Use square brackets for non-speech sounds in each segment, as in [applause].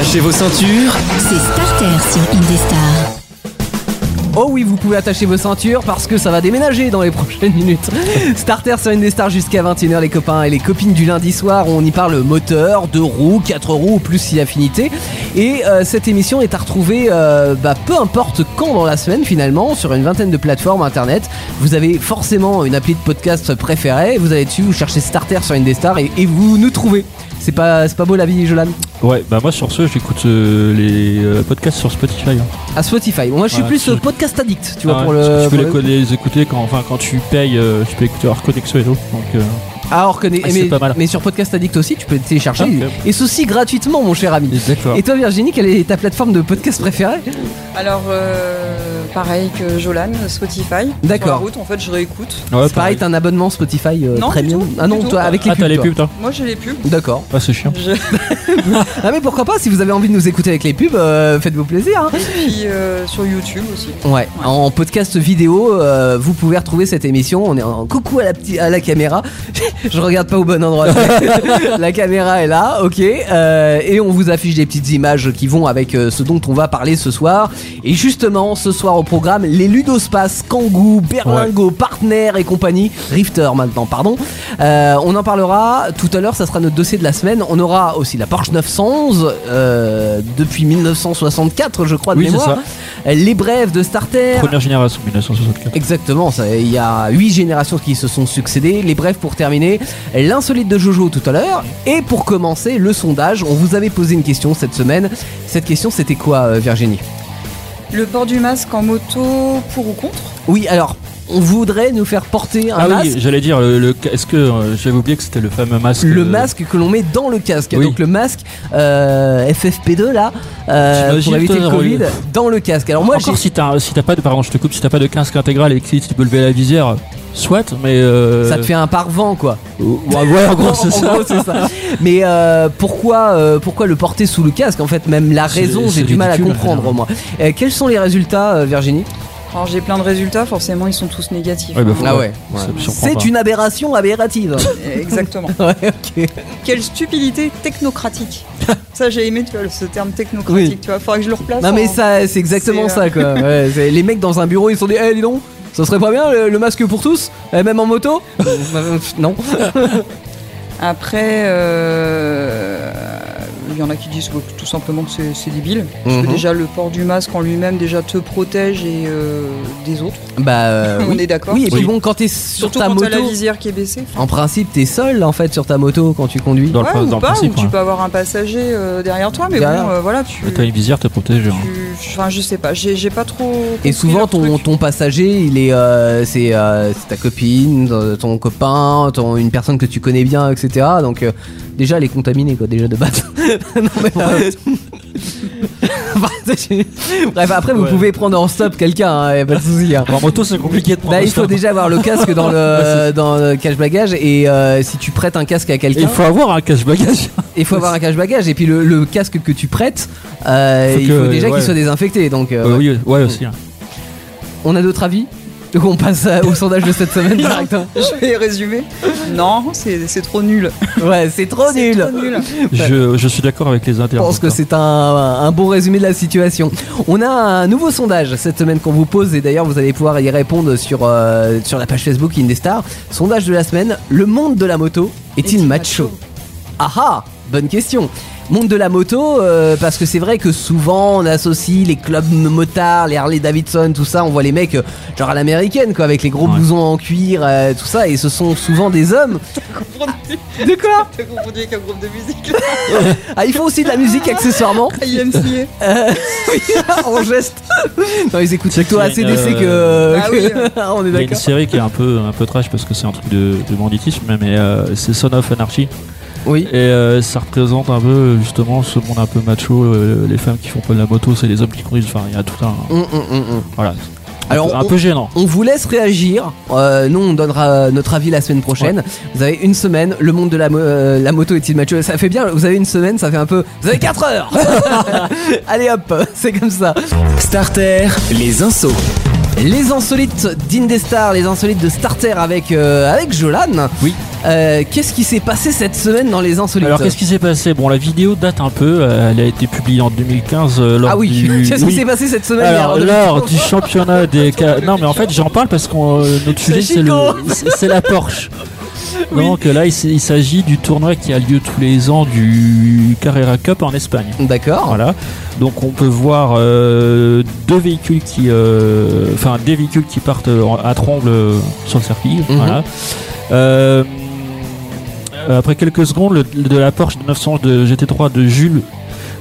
Attachez vos ceintures. C'est Starter sur Indestar. Oh oui, vous pouvez attacher vos ceintures parce que ça va déménager dans les [laughs] prochaines minutes. Starter sur Indestar jusqu'à 21h les copains et les copines du lundi soir. On y parle moteur, deux roues, quatre roues, plus si affinité. Et euh, cette émission est à retrouver euh, bah, peu importe quand dans la semaine finalement sur une vingtaine de plateformes internet. Vous avez forcément une appli de podcast préférée. Vous allez dessus, vous cherchez Starter sur Indestar et, et vous nous trouvez. C'est pas, c'est pas beau la vie, Jolan? Ouais, bah moi sur ce, j'écoute euh, les euh, podcasts sur Spotify. hein. À Spotify. Moi je suis Ouais, plus euh, podcast addict, tu vois, Ah pour le. que tu peux les, le- les écouter quand, enfin, quand tu payes, euh, tu peux écouter hors connexion et tout. Donc, euh, Ah, on reconnaît. Ah, mais, c'est pas mal. mais sur Podcast Addict aussi, tu peux le télécharger. Ah. Et ceci gratuitement, mon cher ami. D'accord. Et toi, Virginie, quelle est ta plateforme de podcast préférée Alors, euh, pareil que Jolan, Spotify. D'accord. Route, en fait, je réécoute. Ouais, C'est pareil, t'as un abonnement Spotify euh, Non, du Premium tout, Ah non, du tout. toi, avec les Ah, t'as pubs. les toi. pubs, toi Moi, j'ai les pubs. D'accord. Ah, c'est chiant. Je- [laughs] Ah, mais pourquoi pas, si vous avez envie de nous écouter avec les pubs, euh, faites-vous plaisir. hein. Et puis euh, sur YouTube aussi. Ouais, en podcast vidéo, euh, vous pouvez retrouver cette émission. On est en coucou à la, petite- à la caméra. Je regarde pas au bon endroit. [laughs] la caméra est là, ok. euh, et on vous affiche des petites images qui vont avec euh, ce dont on va parler ce soir. Et justement, ce soir au programme, les Ludospace, Kangoo, Berlingo, Partner et compagnie, Rifter maintenant, pardon. Euh, on en parlera tout à l'heure, ça sera notre dossier de la semaine. On aura aussi la Porsche 911 euh, depuis 1964, je crois, de Oui, mémoire. Les brèves de Starter. Première génération, 1964. Exactement, il y a 8 générations qui se sont succédées. Les brefs pour terminer, l'insolite de Jojo tout à l'heure. Et pour commencer, le sondage. On vous avait posé une question cette semaine. Cette question, c'était quoi, euh, Virginie? Le port du masque en moto, pour ou contre? Oui, alors, on voudrait nous faire porter un Ah masque. oui, j'allais dire, le, le- est-ce que euh, j'avais oublié que c'était le fameux masque Le euh, masque que l'on met dans le casque. Oui. Donc le masque euh, FFP2 là, euh, pour éviter le Covid, dans le casque. Alors moi, Encore j'ai- si t'as si t'as pas de pardon je te coupe si t'as pas de casque intégral et que tu peux lever la visière soit mais euh, ça te fait un pare-vent quoi. ouais, ouais, en gros [laughs] c'est ça ça. Mais euh, pourquoi, euh, pourquoi le porter sous le casque En fait, même la raison, j'ai du mal à comprendre finalement. moi. Euh, quels sont les résultats, euh, Virginie? Alors j'ai plein de résultats, forcément ils sont tous négatifs. Ouais, bah, hein. Ah ouais. C'est une aberration aberrative. [laughs] Exactement. [laughs] ouais. Quelle stupidité technocratique. ça j'ai aimé tu vois, ce terme technocratique, Oui. tu vois, faudrait que je le replace. Non mais en- ça, c'est exactement ça quoi. Les mecs dans un bureau, ils se sont dit, eh dis donc, ça serait pas bien le, le masque pour tous, Eh, même en moto? Non. [laughs] Après, euh, il y en a qui disent que tout simplement que c'est- débile. Parce Mhm. que déjà le port du masque en lui-même déjà te protège et euh, des autres. Bah euh, [laughs] On oui. est d'accord. Oui, et puis Oui. bon, quand t'es sur Surtout ta quand moto, t'as la visière qui est baissée. en principe, t'es seul en fait sur ta moto quand tu conduis. dans le, ouais, ou dans le pas, principe ou tu ouais. peux avoir un passager euh, derrière toi, mais Derrière. bon, euh, voilà, tu. T'as une visière te protège hein. tu- Enfin, je sais pas, j'ai pas trop. Et souvent ton, truc. ton passager, il est, euh, c'est, euh, ta copine, ton copain, ton, une personne que tu connais bien, etc. Donc euh, déjà elle est contaminée quoi, déjà de base. Non mais [laughs] [laughs] Bref, après vous Ouais. pouvez prendre en stop quelqu'un, hein, y a pas de souci. hein. en moto c'est compliqué de prendre Bah, il ça. faut déjà avoir le casque dans [laughs] le, dans le cache bagage et euh, si tu prêtes un casque à Et quelqu'un, il faut avoir un cache bagage il faut avoir un cache bagage et puis le, le casque que tu prêtes, euh, Faut il que- faut déjà ouais. qu'il soit désinfecté. Donc euh, ouais. oui ouais aussi hein. on a d'autres avis? Donc on passe au sondage de cette semaine [laughs] directement. Je vais résumer. Non, c'est c'est trop nul. Ouais, c'est trop nul. trop nul. je, je suis d'accord avec les Je internautes pense que c'est un, un bon résumé de la situation. On a un nouveau sondage cette semaine qu'on vous pose et d'ailleurs vous allez pouvoir y répondre sur, euh, sur la page Facebook Indestar. Sondage de la semaine, le monde de la moto est-il Est-il macho? macho? Ah ah, bonne question. Monde de la moto, euh, parce que c'est vrai que souvent on associe les clubs motards, les Harley Davidson, tout ça, on voit les mecs euh, genre à l'américaine quoi, avec les gros Ouais. blousons en cuir, euh, tout ça, et ce sont souvent des hommes. [laughs] De quoi [laughs] T'as confondu avec un groupe de musique. [laughs] Ah, ils font aussi de la musique accessoirement. IMCA. Euh, oui, en geste. Non, ils écoutent plutôt y a une, ACDC que. Ah que- oui. on est il y a une d'accord. série qui est un peu un peu trash parce que c'est un truc de, de banditisme mais euh, c'est Son of Anarchy Oui. et euh, ça représente un peu justement ce monde un peu macho euh, les femmes qui font pas de la moto c'est les hommes qui conduisent enfin il y a tout un hum, hum, hum. voilà Alors, un, peu, un on- peu gênant On vous laisse réagir. Euh, nous, on donnera notre avis la semaine prochaine. Vous avez une semaine. Le monde de la, mo- euh, la moto est-il macho? Ça fait bien. Vous avez une semaine, ça fait un peu. Vous avez 4 heures [laughs] [laughs] Allez hop, c'est comme ça. Starter, les insos. Les insolites d'Indestar, les insolites de Starter avec, euh, avec Jolan. Oui. Euh, Qu'est-ce qui s'est passé cette semaine dans les insolites Alors qu'est-ce qui s'est passé? Bon, la vidéo date un peu. euh, Elle a été publiée en 2015 euh, lors Ah oui, du. [laughs] qu'est-ce oui. qui s'est passé cette semaine Alors, Gérard lors du championnat des. ca- Non, mais en fait, j'en parle parce que notre sujet, c'est le, Chico. c'est la Porsche. [laughs] Donc là, il, s'agit du tournoi qui a lieu tous les ans du Carrera Cup en Espagne. D'accord. Voilà. Donc on peut voir euh, deux véhicules qui, euh, enfin des véhicules qui partent en- à tromble euh, sur le circuit. Mhm. Voilà. Euh, après quelques secondes, le, de la Porsche 911 de GT3 de Jules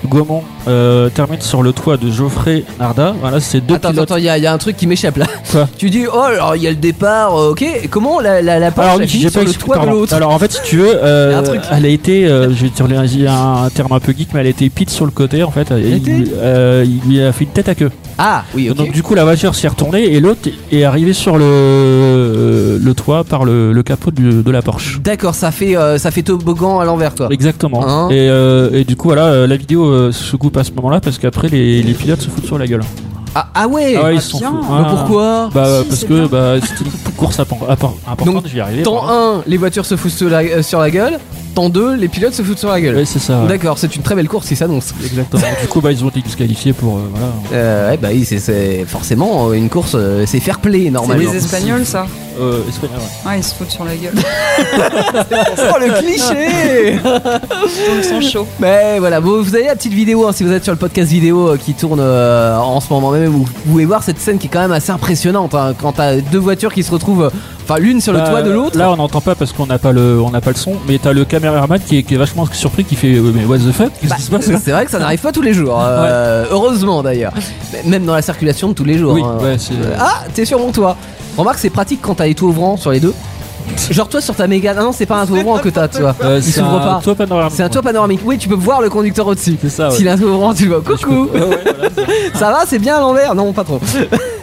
Gaumont euh, termine sur le toit de Geoffrey Narda. Voilà, c'est deux Attends, attends, pilotes. attends, il y, a- il y a un truc qui m'échappe là. Quoi Tu dis, oh, alors il y a le départ, euh, ok. Et comment la, la, la Porsche elle finit sur le expliqué, toit de pardon. l'autre Alors en fait, si tu veux, euh, [laughs] Il y a un truc. elle a été, euh, je vais dire un, un terme un peu geek, mais elle a été pit sur le côté en fait. Il, était euh, il lui a fait une tête à queue. Ah, oui, ok. Donc du coup la voiture s'est retournée et l'autre est arrivé sur le, le toit par le, le capot du- de la Porsche. D'accord, ça fait, euh, ça fait toboggan à l'envers quoi. Exactement. Hein et, euh, et du coup voilà, euh, la vidéo euh, se coupe à ce moment-là parce qu'après les, les pilotes se foutent sur la gueule. Ah, ah ouais, ah ouais, ils ah, sont. Mais pourquoi Bah Si, parce que bah, c'était une course appor- appor- importante, Donc, je vais y arriver. Temps pardon. 1, les voitures se foutent sur la, euh, sur la gueule. Temps 2, les pilotes se foutent sur la gueule. Ouais, c'est ça. ouais. D'accord, c'est une très belle course qui s'annonce. Exactement. du coup bah ils ont été disqualifiés pour euh, voilà. Euh, ouais, bah oui, c'est- c'est forcément euh, une course, c'est fair play C'est normalement. les Espagnols, ça. Euh, espagnol, ouais. Ah, ils se foutent sur la gueule. [laughs] Oh le cliché Ils sont chauds. Mais voilà, vous, vous avez la petite vidéo hein, si vous êtes sur le podcast vidéo euh, qui tourne euh, en ce moment même. Où vous pouvez voir cette scène qui est quand même assez impressionnante hein, quand t'as deux voitures qui se retrouvent, enfin l'une sur le Bah, toit de l'autre. Là, on n'entend pas parce qu'on n'a pas le, on n'a pas le son. Mais t'as le caméraman qui est, qui est vachement surpris, qui fait euh, mais what the fuck Qu'est-ce Bah, qui se passe? là c'est vrai que ça n'arrive pas tous les jours, euh, heureusement d'ailleurs. Même dans la circulation de tous les jours. Oui, hein. ouais, c'est. Ah, t'es sur mon toit. Remarque, c'est pratique quand t'as les toits ouvrants sur les deux. Genre toi sur ta Mégane, ah non c'est pas un toit ouvrant que t'as tu vois. Euh, Il c'est s'ouvre un pas. toit panoramique. C'est un toit panoramique. Oui, tu peux voir le conducteur au-dessus. C'est ça. Ouais. S'il a un toit ouvrant, tu le vois. Coucou. Ouais, ouais, voilà, c'est- [laughs] Ça va, c'est bien à l'envers Non, pas trop.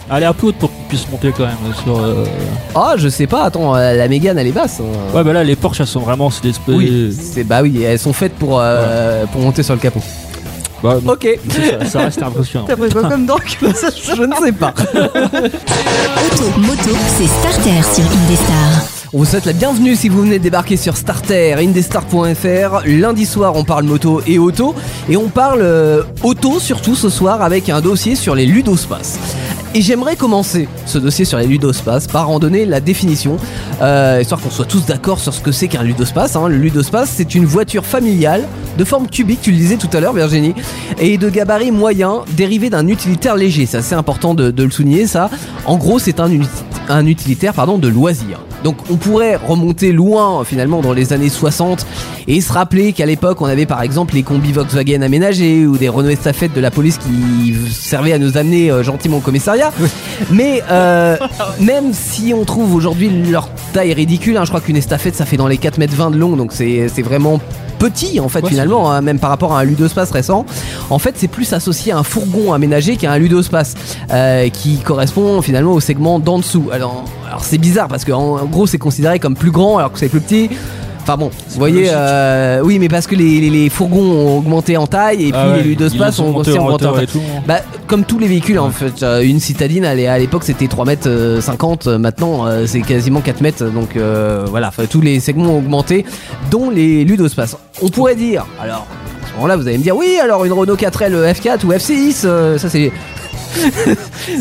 Elle est un peu haute pour qu'on puisse monter quand même sur. euh, Ah, je sais pas. Attends, euh, la Mégane elle est basse. hein. Ouais, bah là, les Porsche, elles sont vraiment. C'est des espèces. Oui, c'est bah oui, elles sont faites pour euh, pour monter sur le capot. Bah, non, Ok. [laughs] ça, ça reste impressionnant. T'as pris quoi comme [laughs] donc Je ne sais pas. Auto, moto, c'est Starter sur Indestar. On vous souhaite la bienvenue si vous venez débarquer sur Starter, indestar.fr. Lundi soir, on parle moto et auto. Et on parle euh, auto surtout ce soir avec un dossier sur les ludospaces. Et j'aimerais commencer ce dossier sur les ludospaces par en donner la définition, euh, histoire qu'on soit tous d'accord sur ce que c'est qu'un ludospace. hein. Le ludospace, c'est une voiture familiale de forme cubique, tu le disais tout à l'heure Virginie, et de gabarit moyen dérivé d'un utilitaire léger. C'est assez important de, le souligner ça. En gros, c'est un, uti- un utilitaire pardon, de loisir. Donc on pourrait remonter loin finalement dans les années 60 et se rappeler qu'à l'époque on avait par exemple les combis Volkswagen aménagés ou des Renault Estafette de la police qui servaient à nous amener euh, gentiment au commissariat. Mais euh, [laughs] même si on trouve aujourd'hui leur taille ridicule, hein, je crois qu'une estafette ça fait dans les 4 mètres 20 de long donc c'est c'est vraiment petit en fait Ouais, finalement hein, même par rapport à un ludospace récent. En fait c'est plus associé à un fourgon aménagé qu'à un ludospace euh, qui correspond finalement au segment d'en dessous. Alors, alors c'est bizarre parce qu'en en gros c'est considéré comme plus grand alors que c'est plus petit Enfin bon, vous voyez, euh, oui, mais parce que les, les- les fourgons ont augmenté en taille et Ah puis ouais, les ils ont aussi en augmenté en taille. tout. Bah, comme tous les véhicules en fait, Euh, une citadine elle est- à l'époque c'était 3 mètres euh, 50, euh, maintenant euh, c'est quasiment 4 mètres, donc euh, voilà, enfin, tous les segments ont augmenté, dont les ludospaces. On pourrait dire, alors à ce moment-là vous allez me dire, oui alors une Renault 4L F4 ou F6, euh, ça c'est...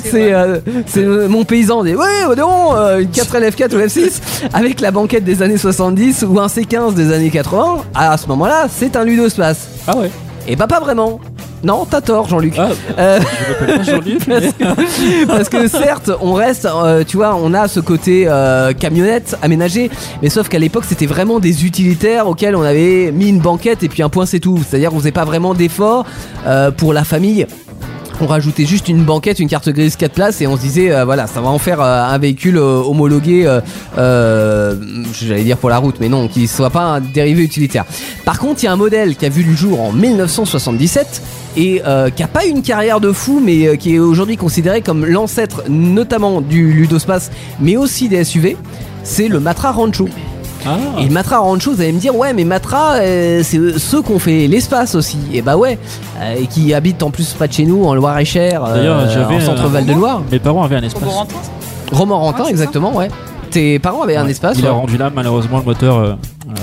C'est euh, euh, mon paysan dit ouais oh non, euh, une 4L F4 ou F6 avec la banquette des années 70 ou un C15 des années 80 à ce moment là c'est un ludospace Ah ouais. et bah pas vraiment non t'as tort Jean-Luc Ah, Euh, je m'appelle pas Jean-Luc. [laughs] parce, que, parce que certes, on reste, euh, tu vois, on a ce côté euh, camionnette aménagé, mais sauf qu'à l'époque, c'était vraiment des utilitaires auxquels on avait mis une banquette et puis un point, c'est tout. C'est-à-dire qu'on faisait pas vraiment d'efforts euh, pour la famille. On rajoutait juste une banquette, une carte grise 4 places et on se disait euh, voilà ça va en faire euh, un véhicule euh, homologué, j'allais dire pour la route, mais non, qui soit pas un dérivé utilitaire. Par contre, il y a un modèle qui a vu le jour en 1977 et qui a pas une carrière de fou, mais qui est aujourd'hui considéré comme l'ancêtre notamment du Ludospace, mais aussi des SUV. C'est le Matra Rancho. Ah. Et Matra Rancho, vous allez me dire, ouais, mais Matra, euh, c'est ceux qui ont fait l'espace aussi. Et bah ouais, euh, et qui habitent en plus pas de chez nous, en Loire-et-Cher, euh, en centre Val-de-Loire. Mes parents avaient un espace. Romorantin Romorantin, Ouais, c'est exactement, ouais. Tes parents avaient un espace Il a rendu là, malheureusement, le moteur.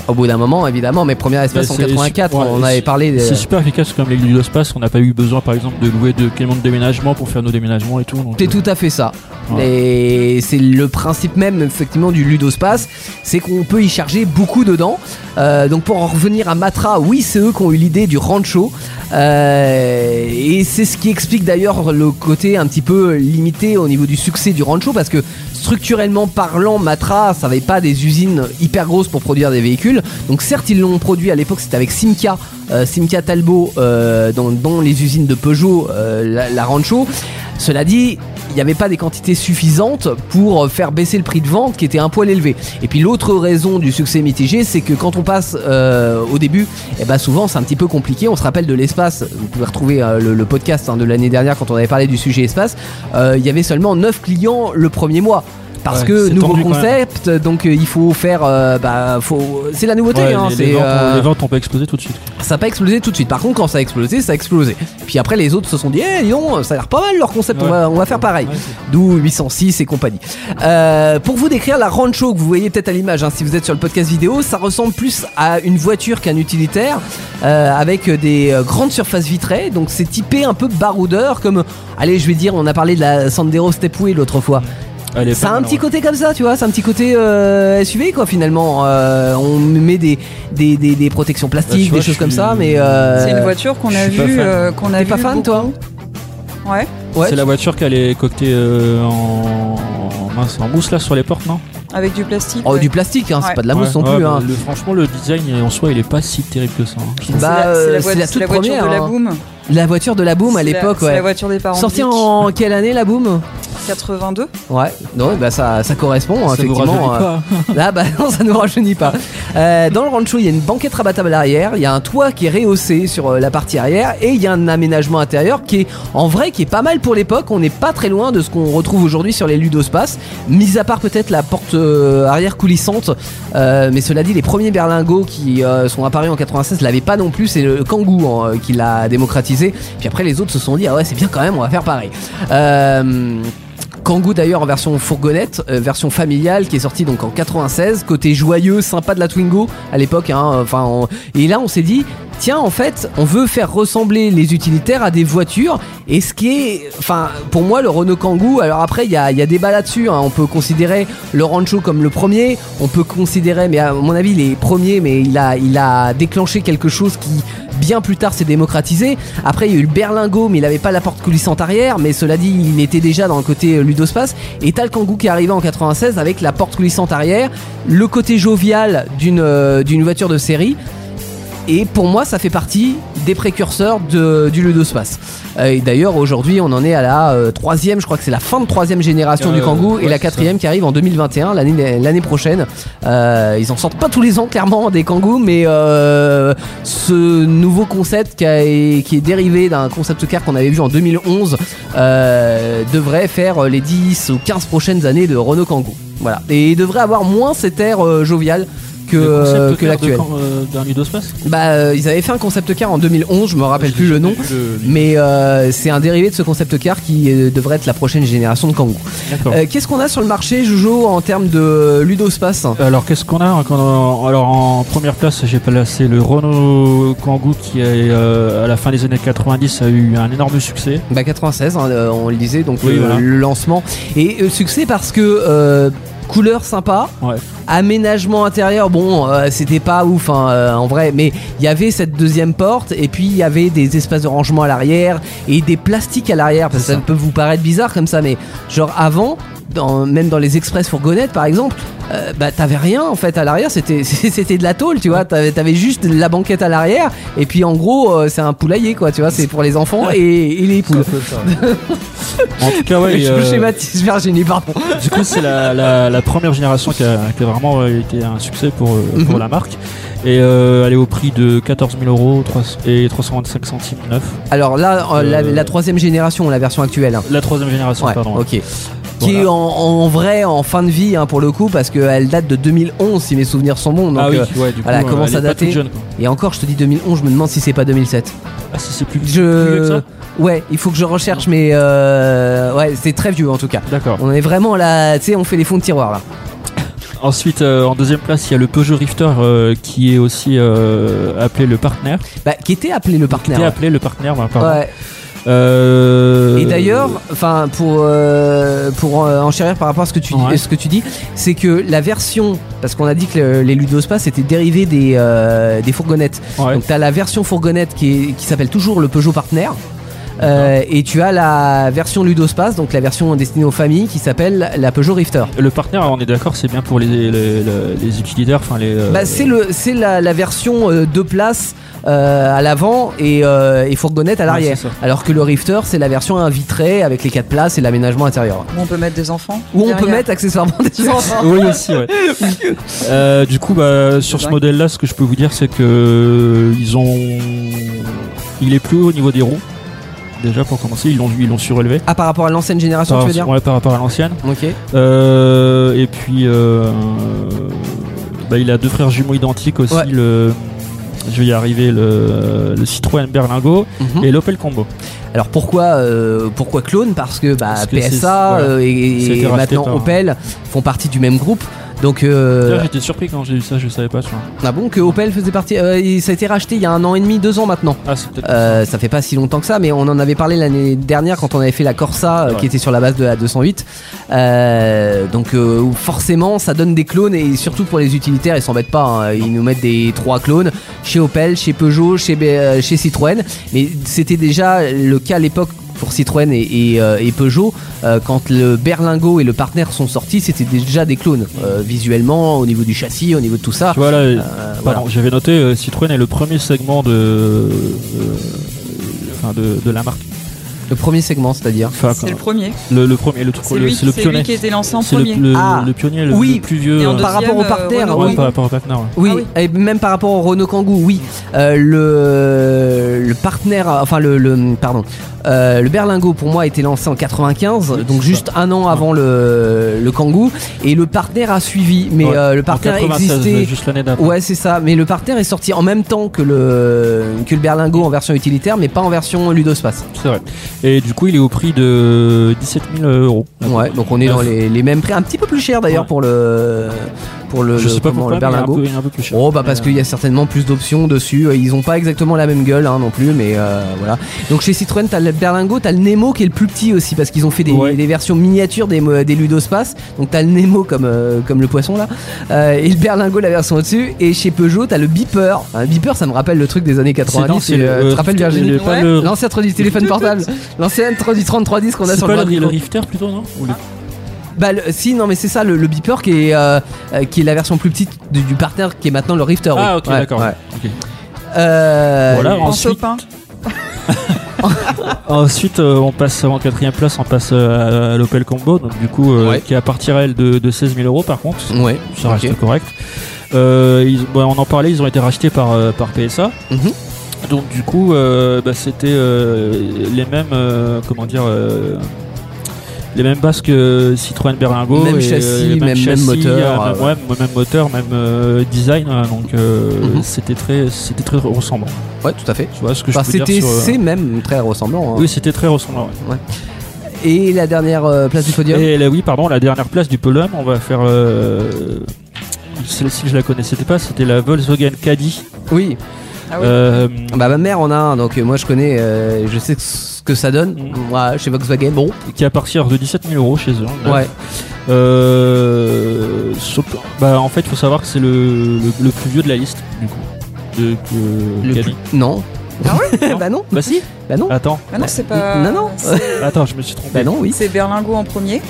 Au bout d'un moment, évidemment, mes premiers espaces en c'est- 84, ouais, on avait parlé. de- C'est super efficace comme les ludospaces. On n'a pas eu besoin, par exemple, de louer de camions de déménagement pour faire nos déménagements et tout. C'est euh, tout à fait ça. Ouais. Et c'est le principe même effectivement du ludospace, c'est qu'on peut y charger beaucoup dedans. Euh, donc pour en revenir à Matra, oui c'est eux qui ont eu l'idée du rancho. Euh, et c'est ce qui explique d'ailleurs le côté un petit peu limité au niveau du succès du rancho parce que structurellement parlant, Matra, ça n'avait pas des usines hyper grosses pour produire des véhicules. Donc certes ils l'ont produit à l'époque, c'était avec Simca, euh, Simca Talbot euh, dans, les usines de Peugeot, euh, la rancho. Cela dit, il n'y avait pas des quantités suffisantes pour faire baisser le prix de vente qui était un poil élevé. Et puis l'autre raison du succès mitigé, c'est que quand on passe euh, au début, eh ben souvent c'est un petit peu compliqué. On se rappelle de l'espace, vous pouvez retrouver euh, le, podcast hein, de l'année dernière quand on avait parlé du sujet espace, Euh, il y avait seulement 9 clients le premier mois. Parce Ouais, que nouveau concept, donc euh, il faut faire, euh, bah, faut, c'est la nouveauté. ouais, hein, les, ventes, euh, les ventes ont pas explosé tout de suite. ça n'a pas explosé tout de suite. Par contre, quand ça a explosé, ça a explosé. Puis après, les autres se sont dit, eh, donc, ça a l'air pas mal leur concept, on, va, on va faire pareil. D'où 806 et compagnie. Euh, pour vous décrire la Rancho que vous voyez peut-être à l'image, hein, si vous êtes sur le podcast vidéo, ça ressemble plus à une voiture qu'un utilitaire, avec des grandes surfaces vitrées. Donc c'est typé un peu baroudeur, comme, allez, je vais dire, on a parlé de la Sandero Stepway l'autre fois. Elle est Ça a pas un mal, petit ouais. côté comme ça, tu vois, c'est un petit côté euh, SUV quoi finalement. Euh, on met des, des, des, des protections Bah, plastiques, vois, des choses comme suis- ça, mais euh, C'est une voiture qu'on a vue. fan. euh, qu'on a T'es pas fan, beaucoup. toi Ouais. ouais, C'est la voiture qui est coctée euh, en... mince, en mousse là sur les portes, non? Avec du plastique. Oh, ouais. du plastique, hein, c'est Ouais. pas de la mousse Ouais, non ouais, plus. hein. le- franchement, le design en soi, il est pas si terrible que ça. hein. C'est Bah, la- c'est la, c'est c'est toute la voiture première, de la hein. Boom. La voiture de la Boom à C'est l'époque, C'est la ouais. voiture des parents. Sortie en quelle année la Boom? 82. Ouais, non, bah ça, ça correspond Ça nous effectivement. rajeunit euh, pas. Là, [laughs] bah non, ça ne rajeunit pas. Euh, dans le rancho, il y a une banquette rabattable à l'arrière, il y a un toit qui est rehaussé sur euh, la partie arrière et il y a un aménagement intérieur qui est en vrai qui est pas mal pour l'époque. On n'est pas très loin de ce qu'on retrouve aujourd'hui sur les ludospaces, mis à part peut-être la porte arrière coulissante. Euh, mais cela dit, les premiers berlingots qui euh, sont apparus en 96 l'avaient pas non plus. C'est le Kangoo hein, qui l'a démocratisé. Puis après, les autres se sont dit ah ouais, c'est bien quand même, on va faire pareil. Euh, Kangoo d'ailleurs en version fourgonnette, euh, version familiale qui est sortie donc en 96, côté joyeux, sympa de la Twingo à l'époque. Hein, et là on s'est dit tiens en fait on veut faire ressembler les utilitaires à des voitures et ce qui est, enfin pour moi le Renault Kangoo. Alors après il y a, y a débat là-dessus. hein, on peut considérer le Rancho comme le premier, on peut considérer, mais à mon avis il est premier, mais il a il a déclenché quelque chose qui bien plus tard s'est démocratisé. Après, il y a eu le berlingot, mais il avait pas la porte coulissante arrière. Mais cela dit, il était déjà dans le côté euh, ludospace. Et t'as le Kangoo qui est arrivé en 96 avec la porte coulissante arrière, le côté jovial d'une euh, d'une voiture de série. Et pour moi, ça fait partie des précurseurs de, du ludospace. Euh, et d'ailleurs, aujourd'hui, on en est à la euh, troisième, je crois que c'est la fin de troisième génération Euh, du Kangoo, et la quatrième qui arrive en 2021, l'année l'année prochaine. Euh, ils en sortent pas tous les ans, clairement, des Kangoo, mais euh, ce nouveau concept qui, a- qui est dérivé d'un concept car qu'on avait vu en 2011 euh, devrait faire les 10 ou 15 prochaines années de Renault Kangoo. Voilà. Et il devrait avoir moins cet air euh, jovial que, euh, que l'actuel. euh, d'un ludospace Bah, euh, ils avaient fait un concept car en 2011, je me rappelle plus le nom. le- Mais euh, c'est un dérivé de ce concept car qui euh, devrait être la prochaine génération de Kangoo. Euh, Qu'est-ce qu'on a sur le marché, Jojo, en termes de ludospace Alors qu'est-ce qu'on a Alors en première place, j'ai placé le Renault Kangoo qui est, euh, à la fin des années 90 a eu un énorme succès. Bah 96, hein, on le disait, donc Oui, le, voilà. le lancement. Et euh, succès parce que euh, couleur sympa, Ouais. aménagement intérieur, bon, euh, c'était pas ouf hein, euh, en vrai, mais il y avait cette deuxième porte et puis il y avait des espaces de rangement à l'arrière et des plastiques à l'arrière, parce que ça. peut vous paraître bizarre comme ça, mais genre avant, dans, même dans les express fourgonnettes par exemple, euh, bah t'avais rien en fait à l'arrière, c'était [laughs] c'était de la tôle, tu vois, t'avais avais juste la banquette à l'arrière et puis en gros euh, c'est un poulailler quoi, tu vois, c'est pour les enfants et, et les poules. [laughs] En tout cas, ouais. je euh, schématise Virginie, pardon. Du coup, c'est la, la- la première génération qui a, qui a vraiment euh, été un succès pour, euh, pour Mhm. la marque. Et euh, elle est au prix de 14 000 euros 3 et 325 centimes neuf. Alors là, euh, la, Euh, la troisième génération, la version actuelle. hein. La troisième génération, Ouais, pardon. ok. Qui est en, en vrai en fin de vie hein, pour le coup parce qu'elle date de 2011 si mes souvenirs sont bons. Donc, ah oui, euh, ouais, du coup, commence elle à est pas dater. jeune, et encore, je te dis 2011, je me demande si c'est pas 2007. Ah, si c'est plus, plus vieux que Je, ça ouais, il faut que je recherche, mais euh, ouais, c'est très vieux en tout cas. D'accord. On est vraiment là, tu sais, on fait les fonds de tiroir là. [laughs] Ensuite, euh, en deuxième place, il y a le Peugeot Rifter euh, qui est aussi appelé le partenaire. Bah, qui était appelé le Qui partenaire. est appelé le partenaire, bah, pardon. Ouais. Euh, Et d'ailleurs, enfin pour euh, pour euh, enchérir par rapport à ce que tu Ouais. ce que tu dis, c'est que la version parce qu'on a dit que le- les Ludospace étaient dérivés des euh, des fourgonnettes. ouais. Donc tu as la version fourgonnette qui est qui s'appelle toujours le Peugeot Partner. Euh, et tu as la version Ludospace, donc la version destinée aux familles, qui s'appelle la Peugeot Rifter. le partenaire, on est d'accord, c'est bien pour les, les, les- les utilitaires, enfin les. euh, Bah, c'est le c'est la, la version euh, deux places à l'avant et, euh, et fourgonnette à l'arrière. Alors que le Rifter, c'est la version invitrée avec les quatre places et l'aménagement intérieur. Où on peut mettre des enfants. Où on peut mettre accessoirement des enfants. Oui aussi, ouais. [laughs] Euh, du coup, bah, sur ce modèle-là, ce que je peux vous dire, c'est que euh, ils ont, il est plus haut au niveau des roues. Déjà pour commencer, ils l'ont ils l'ont surélevé. Ah, par rapport à l'ancienne génération, Par, tu veux dire ouais, par rapport à l'ancienne. Ok. Euh, et puis, euh, bah, il a deux frères jumeaux identiques aussi. Ouais. Le, je vais y arriver, le, le Citroën Berlingo Mhm. et l'Opel Combo. Alors pourquoi euh, pourquoi clone? Parce que, bah, Parce que c'est- PSA voilà. euh, et, maintenant par- Opel font partie du même groupe. Donc euh, J'étais surpris quand j'ai vu ça, je savais pas. tu vois. ah bon que Opel faisait partie. euh, ça a été racheté il y a un an et demi, deux ans maintenant. Ah, c'est peut-être. Euh, ça fait pas si longtemps que ça, mais on en avait parlé l'année dernière quand on avait fait la Corsa euh, Ouais. qui était sur la base de la 208. Euh, donc euh, forcément, ça donne des clones et surtout pour les utilitaires, ils s'embêtent pas. hein. Ils nous mettent des trois clones chez Opel, chez Peugeot, chez Citroën. Mais c'était déjà le cas à l'époque. Pour Citroën et, et, euh, et Peugeot, euh, quand le Berlingo et le partenaire sont sortis, c'était déjà des clones euh, visuellement, au niveau du châssis, au niveau de tout ça. Tu vois là, Euh, pardon, voilà. j'avais noté euh, Citroën est le premier segment de, euh, enfin de, de la marque. Le premier segment, c'est-à-dire. Enfin, C'est le premier. le, le premier, le, tout- C'est le- lui, c'est le c'est lui pionnier. qui été lancé en C'est le, premier. le, Ah. le pionnier, le, Oui. le plus vieux. Et en euh, Par rapport au Deuxième, euh, ouais, oui. par rapport au partenaire. ouais. Oui, Ah oui. et même par rapport au Renault Kangoo, oui. Euh, le, le partenaire, enfin le, le- pardon, euh, le Berlingo pour moi a été lancé en 95, Oui, donc juste un an avant le, le Kangoo, et le partenaire a suivi, mais Ouais. euh, le En partenaire 96, existait. juste. Ouais, c'est ça. Mais le partenaire est sorti en même temps que le que le Berlingo en version utilitaire, mais pas en version Ludospace. C'est vrai. Et du coup, il est au prix de 17 000 euros. Ouais, donc on est dans les, les mêmes prix, un petit peu plus cher d'ailleurs Ouais. pour le pour le, Je le- sais pas comment, pourquoi, le mais il est un Berlingo. peu- il est un peu plus cher. Oh bah parce qu'il y a certainement plus d'options dessus. Euh, Ils ont pas exactement la même gueule hein, non plus, mais euh, voilà. Donc chez Citroën, t'as le Berlingo, t'as le Nemo qui est le plus petit aussi parce qu'ils ont fait des, Ouais. des versions miniatures des, des Ludospace. Donc t'as le Nemo comme euh, comme le poisson là, Euh, et le Berlingo la version au-dessus. Et chez Peugeot, t'as le Beeper. Un Beeper, ça me rappelle le truc des années 90. non, c'est et, le- euh, tu te rappelles le- Virginie L'ancêtre du téléphone [laughs] portable, l'ancêtre du 3310 qu'on a sur le le. Rifter plutôt, non? Ou le- Bah le- si non mais c'est ça le, le beeper qui est euh, euh, qui est la version plus petite du, du partenaire qui est maintenant le Rifter. oui. Ah, ok, Ouais, d'accord. ouais. Ok. Euh, Voilà, En ensuite, [laughs] ensuite euh, on passe en quatrième place, on passe euh, à, à l'Opel Combo, donc du coup, euh, Ouais. qui est à partir elle de, de 16 000 euros par contre. Ouais. Ça reste ok. correct. Euh, ils- bon, on en parlait, ils ont été rachetés par, euh, par PSA. Mhm. Donc du coup, euh, bah, c'était euh, les mêmes, euh, comment dire, euh, les mêmes bases que Citroën Berlingo. Même et, châssis, euh, même- même moteur, euh, euh, ouais, même moteur, même euh, design. hein, donc euh, Mhm. c'était très, c'était très ressemblant. Ouais, tout à fait. Tu vois ce que Enfin, je c'était euh, c'est même très ressemblant. hein. Oui, c'était très ressemblant. ouais. Et la dernière euh, place du podium? Et là, oui, pardon, la dernière place du podium, on va faire. euh, Celle-ci, je la connaissais pas, c'était la Volkswagen Caddy. Oui. Ah oui. Euh, Bah ma mère en a un, donc euh, moi je connais, euh, je sais ce que ça donne. Moi chez Volkswagen, bon. qui est à partir de 17 000 euros chez eux. hein, Ouais. Euh, bah, en fait, il faut savoir que c'est le, le, le plus vieux de la liste, du coup. De, Le plus- Non. Ah ouais [laughs] bah non. Bah si Bah non. Attends, Ah non, c'est pas. Non, non. c'est- attends, je me suis trompé. Bah non, oui. C'est Berlingo en premier.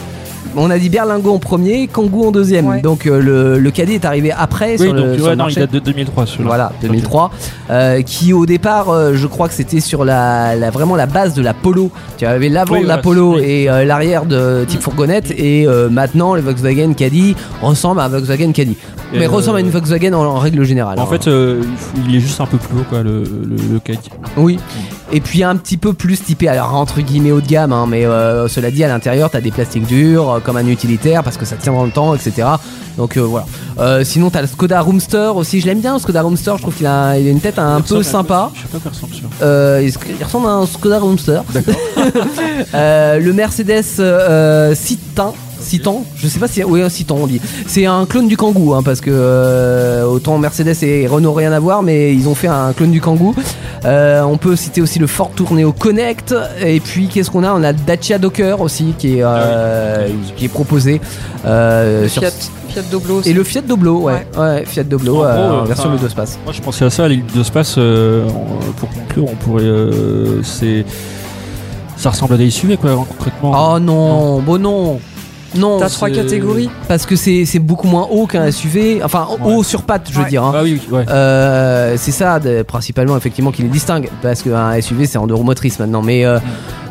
On a dit Berlingo en premier, Kangoo en deuxième. Ouais. Donc euh, le, le cadet est arrivé après Oui, sur le, donc tu sur vois, le non, il marché. date de 2003 celui-là. Voilà, 2003, euh, qui au départ, euh, je crois que c'était sur la, la- vraiment la base de la Polo. Tu avais l'avant Oui, de la Polo et euh, l'arrière de type fourgonnette, et euh, maintenant le Volkswagen Caddy ressemble à un Volkswagen Caddy, Et, mais euh, ressemble à une Volkswagen en, en règle générale. En hein. fait, euh, il est juste un peu plus haut, quoi, le, le, le Caddy. oui. Et puis un petit peu plus typé, alors entre guillemets haut de gamme, hein, mais euh, cela dit, à l'intérieur, t'as des plastiques durs, euh, comme un utilitaire, parce que ça tient dans le temps, etc. Donc euh, voilà. Euh, sinon, t'as le Skoda Roomster aussi, je l'aime bien, le Skoda Roomster, je trouve qu'il a, il a une tête un peu sympa. Je sais pas quoi ressemble. Euh, il, il ressemble à un Skoda Roomster. [laughs] Le Mercedes euh, Citan. Je sais pas si oui un Citan on dit. C'est un clone du Kangoo hein, parce que euh, autant Mercedes et Renault rien à voir mais ils ont fait un clone du Kangoo. Euh, on peut citer aussi le Ford Tourneo Connect et puis qu'est-ce qu'on a? On a Dacia Docker aussi qui est euh, qui est proposé euh, sur- Fiat, Fiat Doblo aussi. et le Fiat Doblo ouais, ouais. Fiat Doblo gros, version enfin, Ludospace. Moi je pensais à ça, l'île de space, euh, on- pour conclure, on pourrait. euh, c'est. Ça ressemble à des SUV quoi, concrètement. Oh non, bon non. Non, T'as trois catégories. Parce que c'est c'est beaucoup moins haut qu'un SUV, enfin haut sur pattes, je veux Ouais. dire. hein. Ah oui, oui, ouais. Euh, c'est ça, de- principalement, effectivement, qui les distingue. Parce qu'un SUV, c'est en deux roues motrices maintenant. Mais euh,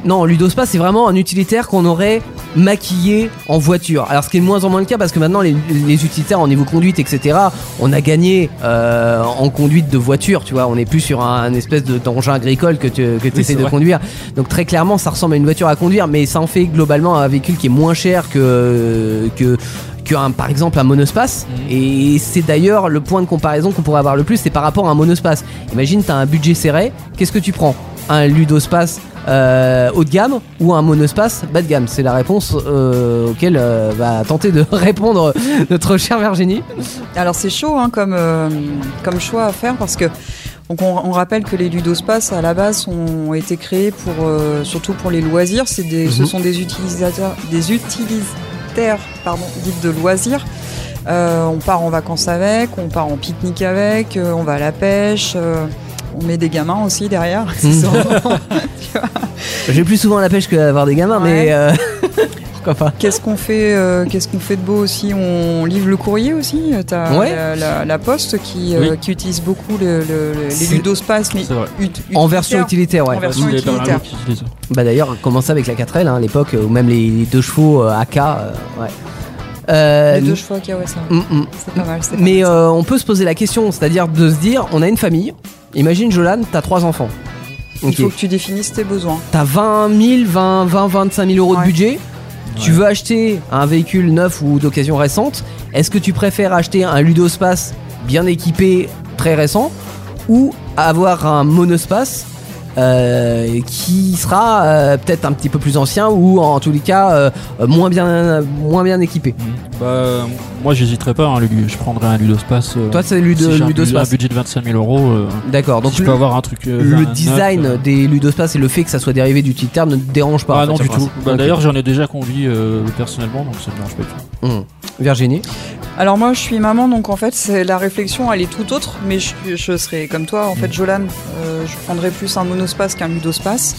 non, Ludospace, c'est vraiment un utilitaire qu'on aurait maquillé en voiture. Alors, ce qui est de moins en moins le cas, parce que maintenant, les, les utilitaires en niveau conduite, etc., on a gagné euh, en conduite de voiture, tu vois. On n'est plus sur un, un espèce de- d'engin agricole que tu que essaies de vrai. conduire. Donc, très clairement, ça ressemble à une voiture à conduire, mais ça en fait globalement un véhicule qui est moins cher que. que qu'un par exemple un monospace Mhm. et c'est d'ailleurs le point de comparaison qu'on pourrait avoir le plus c'est par rapport à un monospace imagine t'as un budget serré qu'est-ce que tu prends? Un ludospace euh, haut de gamme ou un monospace bas de gamme c'est la réponse euh, auquel euh, va tenter de [laughs] répondre notre chère Virginie Alors c'est chaud hein, comme, euh, comme choix à faire parce que donc on, on rappelle que les ludospaces à la base ont été créés pour surtout pour les loisirs. C'est des, Ce Mhm. sont des utilisateurs, des utilitaires pardon, dites de loisirs. On part en vacances avec, on part en pique-nique avec, on va à la pêche. On met des gamins aussi derrière. [laughs] j'ai plus souvent à la pêche que d'avoir des gamins mais euh, [laughs] pourquoi pas Qu'est-ce qu'on fait, euh, qu'est-ce qu'on fait de beau aussi? On livre le courrier aussi? T'as Ouais. la, la- la Poste qui, euh, qui utilise beaucoup le- le- le- les ludospaces, mais ut- en version utilitaire. ouais En version utilitaire. Bah d'ailleurs, commencer avec la 4L hein, à l'époque, ou même les, les deux chevaux euh, AK. euh, ouais. Euh, Les deux chevaux, ok, ouais, ça. mm, mm. C'est pas mal. pas Mais mal, euh, on peut se poser la question, c'est-à-dire de se dire, on a une famille. Imagine Jolan, t'as trois enfants. il faut que tu définisses tes besoins. T'as 20 000, 20, 20, 25 000 euros de Ouais. budget. Tu veux acheter un véhicule neuf ou d'occasion récente. Est-ce que tu préfères acheter un Ludospace bien équipé, très récent, ou avoir un monospace euh, qui sera euh, peut-être un petit peu plus ancien ou en tous les cas euh, moins bien moins bien équipé? Bah, moi j'hésiterais pas, hein, je prendrais un Ludospace. euh, Toi c'est Ludo, si un, bu- Ludospace. un budget de 25 000 euros, euh, D'accord. Donc si je peux avoir un truc. euh, le design euh, des Ludospace et le fait que ça soit dérivé d'utilitaire ne te dérange pas. Ah en non fait, du tout. Bah. D'ailleurs j'en ai déjà conduit euh, personnellement donc ça me dérange pas du tout. Hum. Virginie. Alors moi, je suis maman, donc en fait, la réflexion, elle est tout autre. Mais je, je serais comme toi, en fait, Mm. Jolan. euh, je prendrais plus un monospace qu'un ludospace.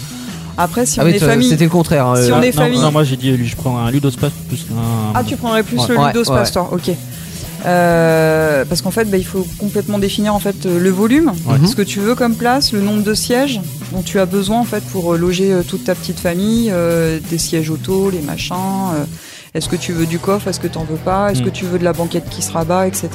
Après, si Ah on est famille, c'était le contraire. Si euh, on est non, famille. non, moi j'ai dit lui je prends un Ludospace plus qu'un. Ah, tu prendrais plus Ouais. le ludospace, ouais. toi. Ok. Euh, parce qu'en fait, bah, il faut complètement définir en fait euh, le volume, Ouais. ce que tu veux comme place, le nombre de sièges dont tu as besoin en fait pour euh, loger euh, toute ta petite famille, euh, des sièges auto, les machins. euh, est-ce que tu veux du coffre, est-ce que tu n'en veux pas, est-ce Mm. que tu veux de la banquette qui se rabat, etc.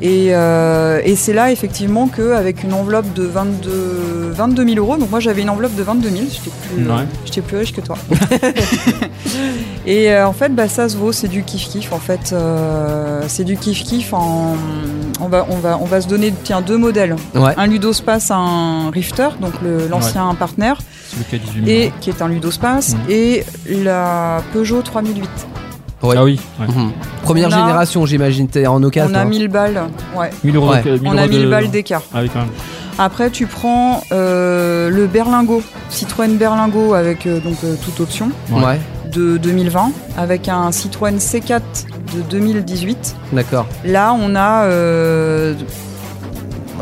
Et, euh, et c'est là effectivement qu'avec une enveloppe de 22, 22 000 euros, donc moi j'avais une enveloppe de 22 000, j'étais plus, euh, Ouais. j'étais plus riche que toi. [laughs] et euh, en fait, bah, ça se vaut, c'est du kiff kiff. En fait, euh, c'est du kiff kiff. En, on va, on va, on va se donner tiens deux modèles. Ouais. Un Ludospace, un Rifter, donc l'ancien partenaire, C'est le cas 18 000. et qui est un Ludospace, Mhm. et la Peugeot 3008. Ouais. Ah oui, ouais. Mhm. Première On a- génération, j'imagine, t'es en occasion. On a hein. 1000 balles, ouais. 1000 euros. Ouais. de- 1000 On a euros 1000 de- balles d'écart. Ah oui quand même. Après, tu prends euh, le Berlingo, Citroën Berlingo avec euh, donc euh, toute option Ouais. Ouais, de 2020, avec un Citroën C4 de 2018. d'accord. Là, on a euh,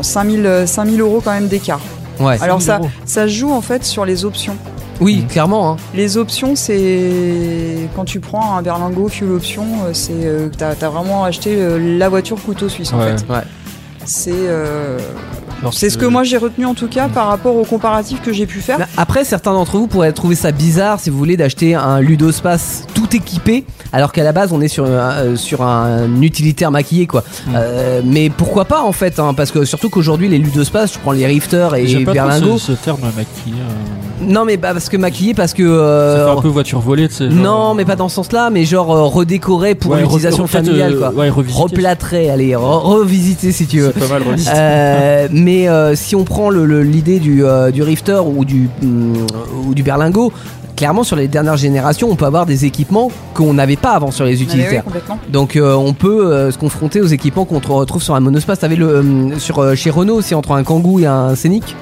5000, 5000 euros quand même d'écart. Ouais. Alors 5000 ça, euros. ça se joue en fait sur les options. Oui, clairement. hein. Les options, c'est quand tu prends un Berlingo fuel option, euh, c'est euh, t'as as vraiment acheté euh, la voiture couteau suisse en fait. Ouais. C'est euh, c'est ce que moi j'ai retenu en tout cas par rapport au comparatif que j'ai pu faire. Mais Après, certains d'entre vous pourraient trouver ça bizarre si vous voulez d'acheter un Ludospace tout équipé, alors qu'à la base on est sur un, euh, sur un utilitaire maquillé quoi. Mm. Euh, mais pourquoi pas en fait, hein, parce que surtout qu'aujourd'hui les ludospaces, je prends les Rifters et J'aime pas Berlingo. ce, ce terme maquillé. euh, Non mais bah, parce que maquillé parce que Ça euh, fait un peu voiture volée, tu sais. genre, non euh, mais pas dans ce sens-là, mais genre euh, redécoré pour ouais, l'utilisation re- familiale euh, quoi. Ouais, revisiter. Replâtré, allez, re- revisiter si tu veux. C'est pas mal revisiter. Euh, mais euh, si on prend le- le- l'idée du, euh, du Rifter ou du, hum, ou du Berlingo, clairement sur les dernières générations, on peut avoir des équipements qu'on n'avait pas avant sur les Ah, oui, utilitaires. complètement. Donc euh, on peut euh, se confronter aux équipements qu'on te retrouve sur un monospace. T'avais le sur euh, chez Renault aussi entre un Kangoo et un Scénic?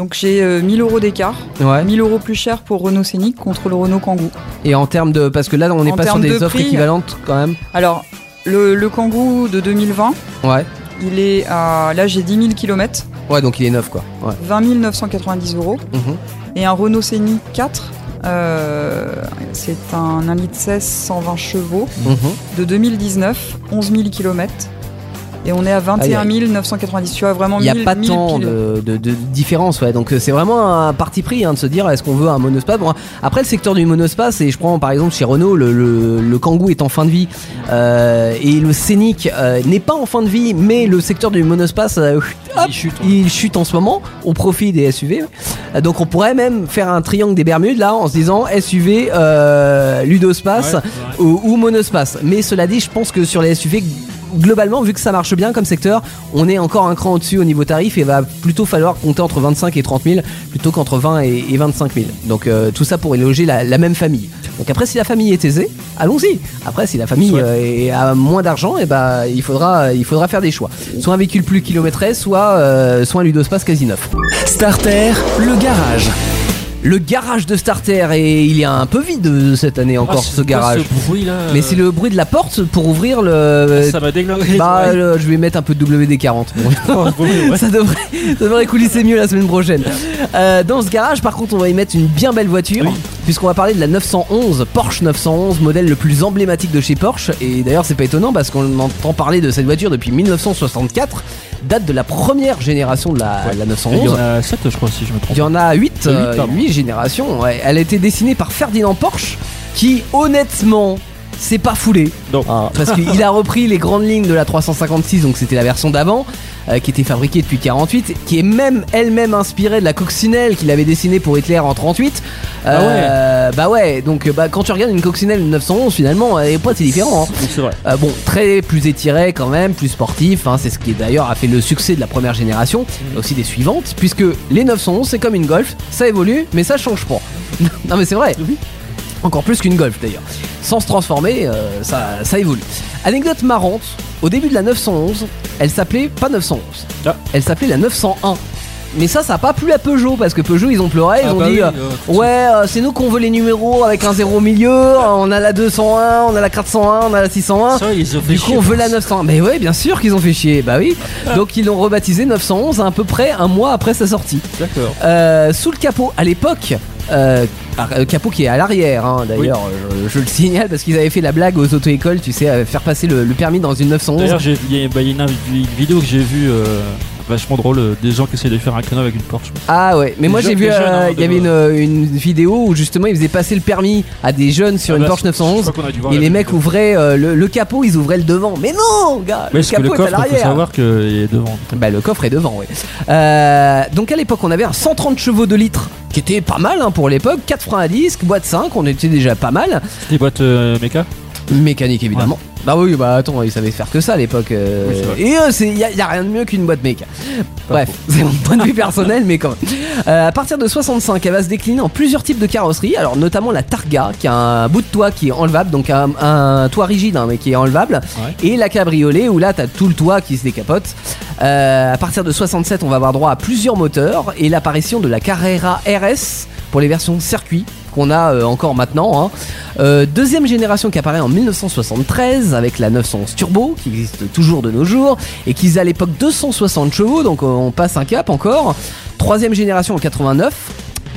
Donc j'ai euh, 1000 euros d'écart. Ouais. 1000 euros plus cher pour Renault Scénic contre le Renault Kangoo. Et en termes de parce que là on n'est En pas sur termes des de offres prix, équivalentes quand même. Alors, le, le Kangoo de 2020, Ouais. il est à. Là, j'ai 10 000 km, Ouais donc il est neuf quoi. Ouais. 20 990 euros. Mhm. Et un Renault Scénic 4, euh, c'est un 1 litre 16 120 chevaux Mhm. de 2019, 11 000 km. Et on est à 21 990. Tu vois, vraiment Il n'y a 1000 pas 1000 tant de, de- de différence, ouais. Donc euh, c'est vraiment un parti pris hein, de se dire est-ce qu'on veut un monospace. Bon, après le secteur du monospace, et je prends par exemple chez Renault, le, le, le Kangoo est en fin de vie euh, et le Scénic euh, n'est pas en fin de vie, mais le secteur du monospace euh, hop, Il chute, ouais. il chute en ce moment au profit des SUV. Donc on pourrait même faire un triangle des Bermudes là en se disant SUV, euh, ludospace Ouais, ouais. ou, ou monospace. Mais cela dit, je pense que sur les SUV, globalement, vu que ça marche bien comme secteur, on est encore un cran au-dessus au niveau tarif et va plutôt falloir compter entre 25 et 30 000 plutôt qu'entre 20 et, et 25 000. Donc euh, tout ça pour loger la, la même famille. Donc après, si la famille est aisée, allons-y. Après, si la famille euh, a moins d'argent, et ben il faudra, il faudra faire des choix. Soit un véhicule plus kilométré, soit, euh, soit un ludospace quasi neuf. Starter, le garage. Le garage de Starter et il est un peu vide euh, cette année Ah, encore ce garage. Ce bruit là. Mais c'est le bruit de la porte pour ouvrir le. Ça m'a déglingué. Bah, le- je vais mettre un peu de WD-40. Bon. [laughs] Oh, bon, ouais. ça, devrait, ça devrait coulisser mieux la semaine prochaine. Euh, dans ce garage, par contre, on va y mettre une bien belle voiture, Oui. puisqu'on va parler de la 911, Porsche 911, modèle le plus emblématique de chez Porsche. Et d'ailleurs, c'est pas étonnant parce qu'on entend parler de cette voiture depuis 1964, date de la première génération de la, Ouais. la Il y 911. en a 7 je crois si je me trompe. Il y en a 8, Huit, pardon. générations. ouais. Elle a été dessinée par Ferdinand Porsche, qui honnêtement, c'est pas foulé. Non. Hein, parce qu'il a repris les grandes lignes de la 356, donc c'était la version d'avant, euh, qui était fabriquée depuis 48, qui est même elle-même inspirée de la coccinelle qu'il avait dessinée pour Hitler en 38. Euh, Bah ouais, donc bah, quand tu regardes une coccinelle de 911, finalement, est pas si différent. hein. C'est vrai. Euh, bon, très plus étiré quand même, plus sportif. hein, c'est ce qui d'ailleurs a fait le succès de la première génération, mais aussi des suivantes, puisque les 911 c'est comme une Golf, ça évolue, mais ça change pas. [laughs] non mais c'est vrai. Encore plus qu'une Golf d'ailleurs. Sans se transformer, euh, ça, ça évolue. Anecdote marrante, au début de la 911, elle s'appelait pas 911, Ah. elle s'appelait la 901. Mais ça, ça a pas plu à Peugeot parce que Peugeot ils ont pleuré, ils Ah ont bah dit oui, euh, euh, Ouais, euh, c'est nous qu'on veut les numéros avec un zéro au milieu. On a la 201, on a la 401, on a la 601. Ça, ils ont fait Du coup, chier, on veut la pense. 901. Mais ouais, bien sûr qu'ils ont fait chier. Bah oui. Donc, ils l'ont rebaptisé 911 à peu près un mois après sa sortie. D'accord. Euh, sous le capot, à l'époque, euh, euh, capot qui est à l'arrière, hein, d'ailleurs, je, je le signale parce qu'ils avaient fait la blague aux auto-écoles, tu sais, à faire passer le, le permis dans une 911. D'ailleurs, il y a bah, y a une vidéo que j'ai vue euh, vachement drôle euh, des gens qui essaient de faire un créneau avec une Porsche. Ah ouais, mais moi j'ai vu, jeunes, euh, hein, il y avait de- une, une vidéo où justement ils faisaient passer le permis à des jeunes sur Ah une bah, Porsche je- je 911. crois qu'on a dû voir Et les mecs ouvraient euh, le, le capot, ils ouvraient le devant. Mais non, gars, Ouais, le parce que le capot est à coffre, il faut l'arrière. savoir qu'il est devant. Bah, le coffre est devant, oui. Euh, donc à l'époque, on avait un 130 chevaux de litre, qui était pas mal hein, pour l'époque. 4 freins à disque, boîte 5, on était déjà pas mal. Des boîtes euh, méca Mécanique évidemment. Bah oui, bah attends, ils savaient faire que ça à l'époque. euh, Oui, c'est vrai. et euh, c'est y, a- y a rien de mieux qu'une boîte méca. Bref, c'est mon point de vue personnel, mais quand même. Euh, à partir de 65, elle va se décliner en plusieurs types de carrosseries. Alors notamment la Targa, qui a un bout de toit qui est enlevable, donc un, un toit rigide, hein, mais qui est enlevable. Et la Cabriolet, où là, t'as tout le toit qui se décapote. Euh, à partir de 67, on va avoir droit à plusieurs moteurs et l'apparition de la Carrera RS pour les versions circuit qu'on a euh, encore maintenant. hein. Euh, deuxième génération qui apparaît en 1973 avec la 911 Turbo qui existe toujours de nos jours et qui à l'époque 260 chevaux donc euh, on passe un cap encore. Troisième génération en 89,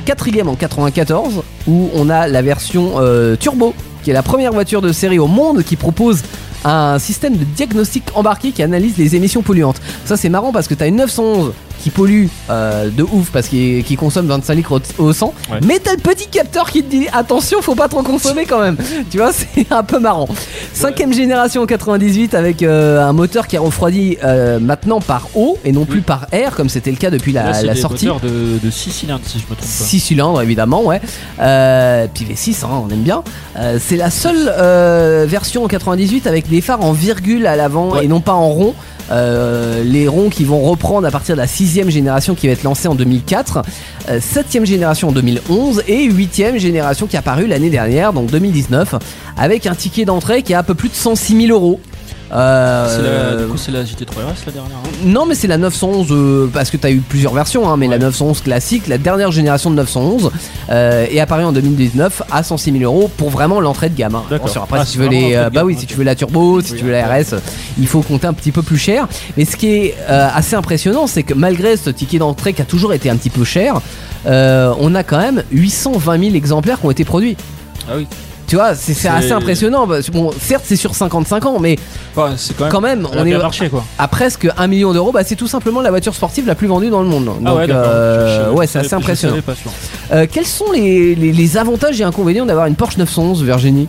quatrième en 94 où on a la version Turbo qui est la première voiture de série au monde qui propose un système de diagnostic embarqué qui analyse les émissions polluantes. Ça c'est marrant parce que tu as une 911 qui pollue euh, de ouf parce qu'il consomme 25 litres au, au 100. Ouais. Mais t'as le petit capteur qui te dit attention, faut pas trop consommer quand même. [laughs] tu vois, c'est un peu marrant. Cinquième génération en 98 avec euh, un moteur qui est refroidi euh, maintenant par eau et non plus par air comme c'était le cas depuis la, Là, c'est la des sortie. moteurs de 6 cylindres, si je me trompe pas. 6 cylindres évidemment ouais puis V6 hein, on aime bien c'est la seule version en 98 avec des phares en virgule à l'avant Ouais. et non pas en rond Euh, les ronds qui vont reprendre à partir de la sixième génération qui va être lancée en 2004 euh, septième génération en 2011 et huitième génération qui est apparue l'année dernière donc 2019 avec un ticket d'entrée qui est à peu plus de 106 000 euros Euh, C'est la- Du coup, c'est la GT3 RS la dernière. hein non, mais c'est la 911 euh, parce que tu as eu plusieurs versions, hein, mais la 911 classique, la dernière génération de 911, euh, est apparue en 2019 à 106 000 euros pour vraiment l'entrée de gamme. hein. Attention, après, Ah, si tu veux les, euh, bah oui, si tu veux la turbo, si Oui, tu veux la RS, il faut compter un petit peu plus cher. Mais ce qui est euh, assez impressionnant, c'est que malgré ce ticket d'entrée qui a toujours été un petit peu cher, euh, on a quand même 820 000 exemplaires qui ont été produits. Ah oui. Tu vois, c'est c'est C'est- assez impressionnant. parce que, Bon, certes, c'est sur 55 ans, mais c'est quand même. quand on est marché quoi. à presque 1 million d'euros, bah, c'est tout simplement la voiture sportive la plus vendue dans le monde. Donc, ah ouais, d'accord. euh, Je- je- ouais, je c'est assez impressionnant. Euh, quels sont les, les- les avantages et inconvénients d'avoir une Porsche 911, Virginie?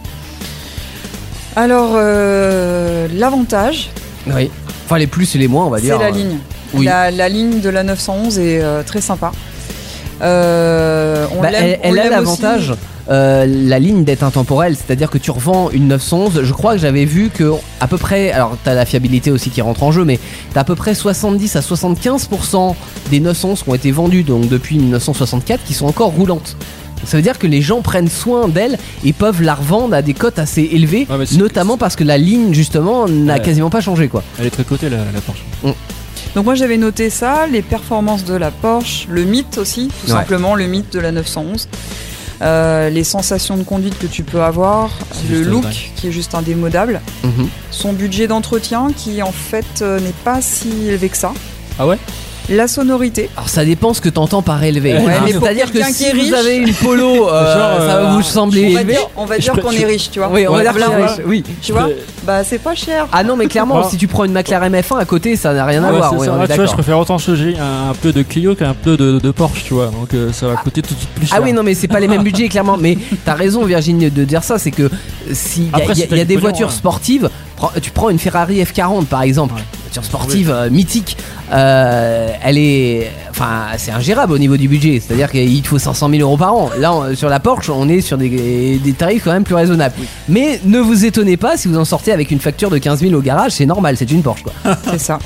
Alors, euh, l'avantage, Oui. Enfin, les plus et les moins, on va c'est dire. la Euh, ligne. oui. La, la ligne de la 911 est euh, très sympa. Euh, on bah, elle on elle a l'avantage, euh, la ligne d'être intemporelle, c'est-à-dire que tu revends une 911. Je crois que j'avais vu que à peu près, alors t'as la fiabilité aussi qui rentre en jeu, mais t'as à peu près 70 à 75% des 911 qui ont été vendues donc depuis 1964 qui sont encore roulantes. Ça veut dire que les gens prennent soin d'elle et peuvent la revendre à des cotes assez élevées, Ouais, notamment parce que la ligne justement n'a Ouais. quasiment pas changé quoi. Elle est très cotée la, la Porsche. Donc moi j'avais noté ça, les performances de la Porsche, le mythe aussi, tout Ouais. simplement le mythe de la 911. Euh, les sensations de conduite que tu peux avoir, le look qui est juste indémodable, Mhm. son budget d'entretien qui en fait euh, n'est pas si élevé que ça, Ah ouais? La sonorité. Alors ça dépend ce que t'entends par élevé. Ouais, Hein, C'est-à-dire que si vous avez une polo, [laughs] euh, Genre, ça va euh, vous sembler On va élevé. dire, on va dire qu'on est riche, tu vois. Oui, on va dire qu'il est riche, Oui. Tu vois Bah c'est pas cher. Ah non mais clairement si tu prends une McLaren M1 à côté ça n'a rien à Ouais, voir ça. Ah, tu vois, je préfère autant changer un, un peu de Clio qu'un peu de, de Porsche, tu vois. Donc euh, ça va coûter tout de suite plus cher. Ah oui non mais c'est pas les mêmes budgets clairement mais t'as raison Virginie de dire ça c'est que si y a, des voitures ouais. sportives tu prends une Ferrari F40 par exemple Sportive euh, mythique euh, elle est enfin c'est ingérable au niveau du budget c'est à dire qu'il te faut 500 000 euros par an là on- sur la Porsche on est sur des, des tarifs quand même plus raisonnables mais ne vous étonnez pas si vous en sortez avec une facture de 15 000 au garage c'est normal c'est une Porsche quoi [laughs] C'est ça.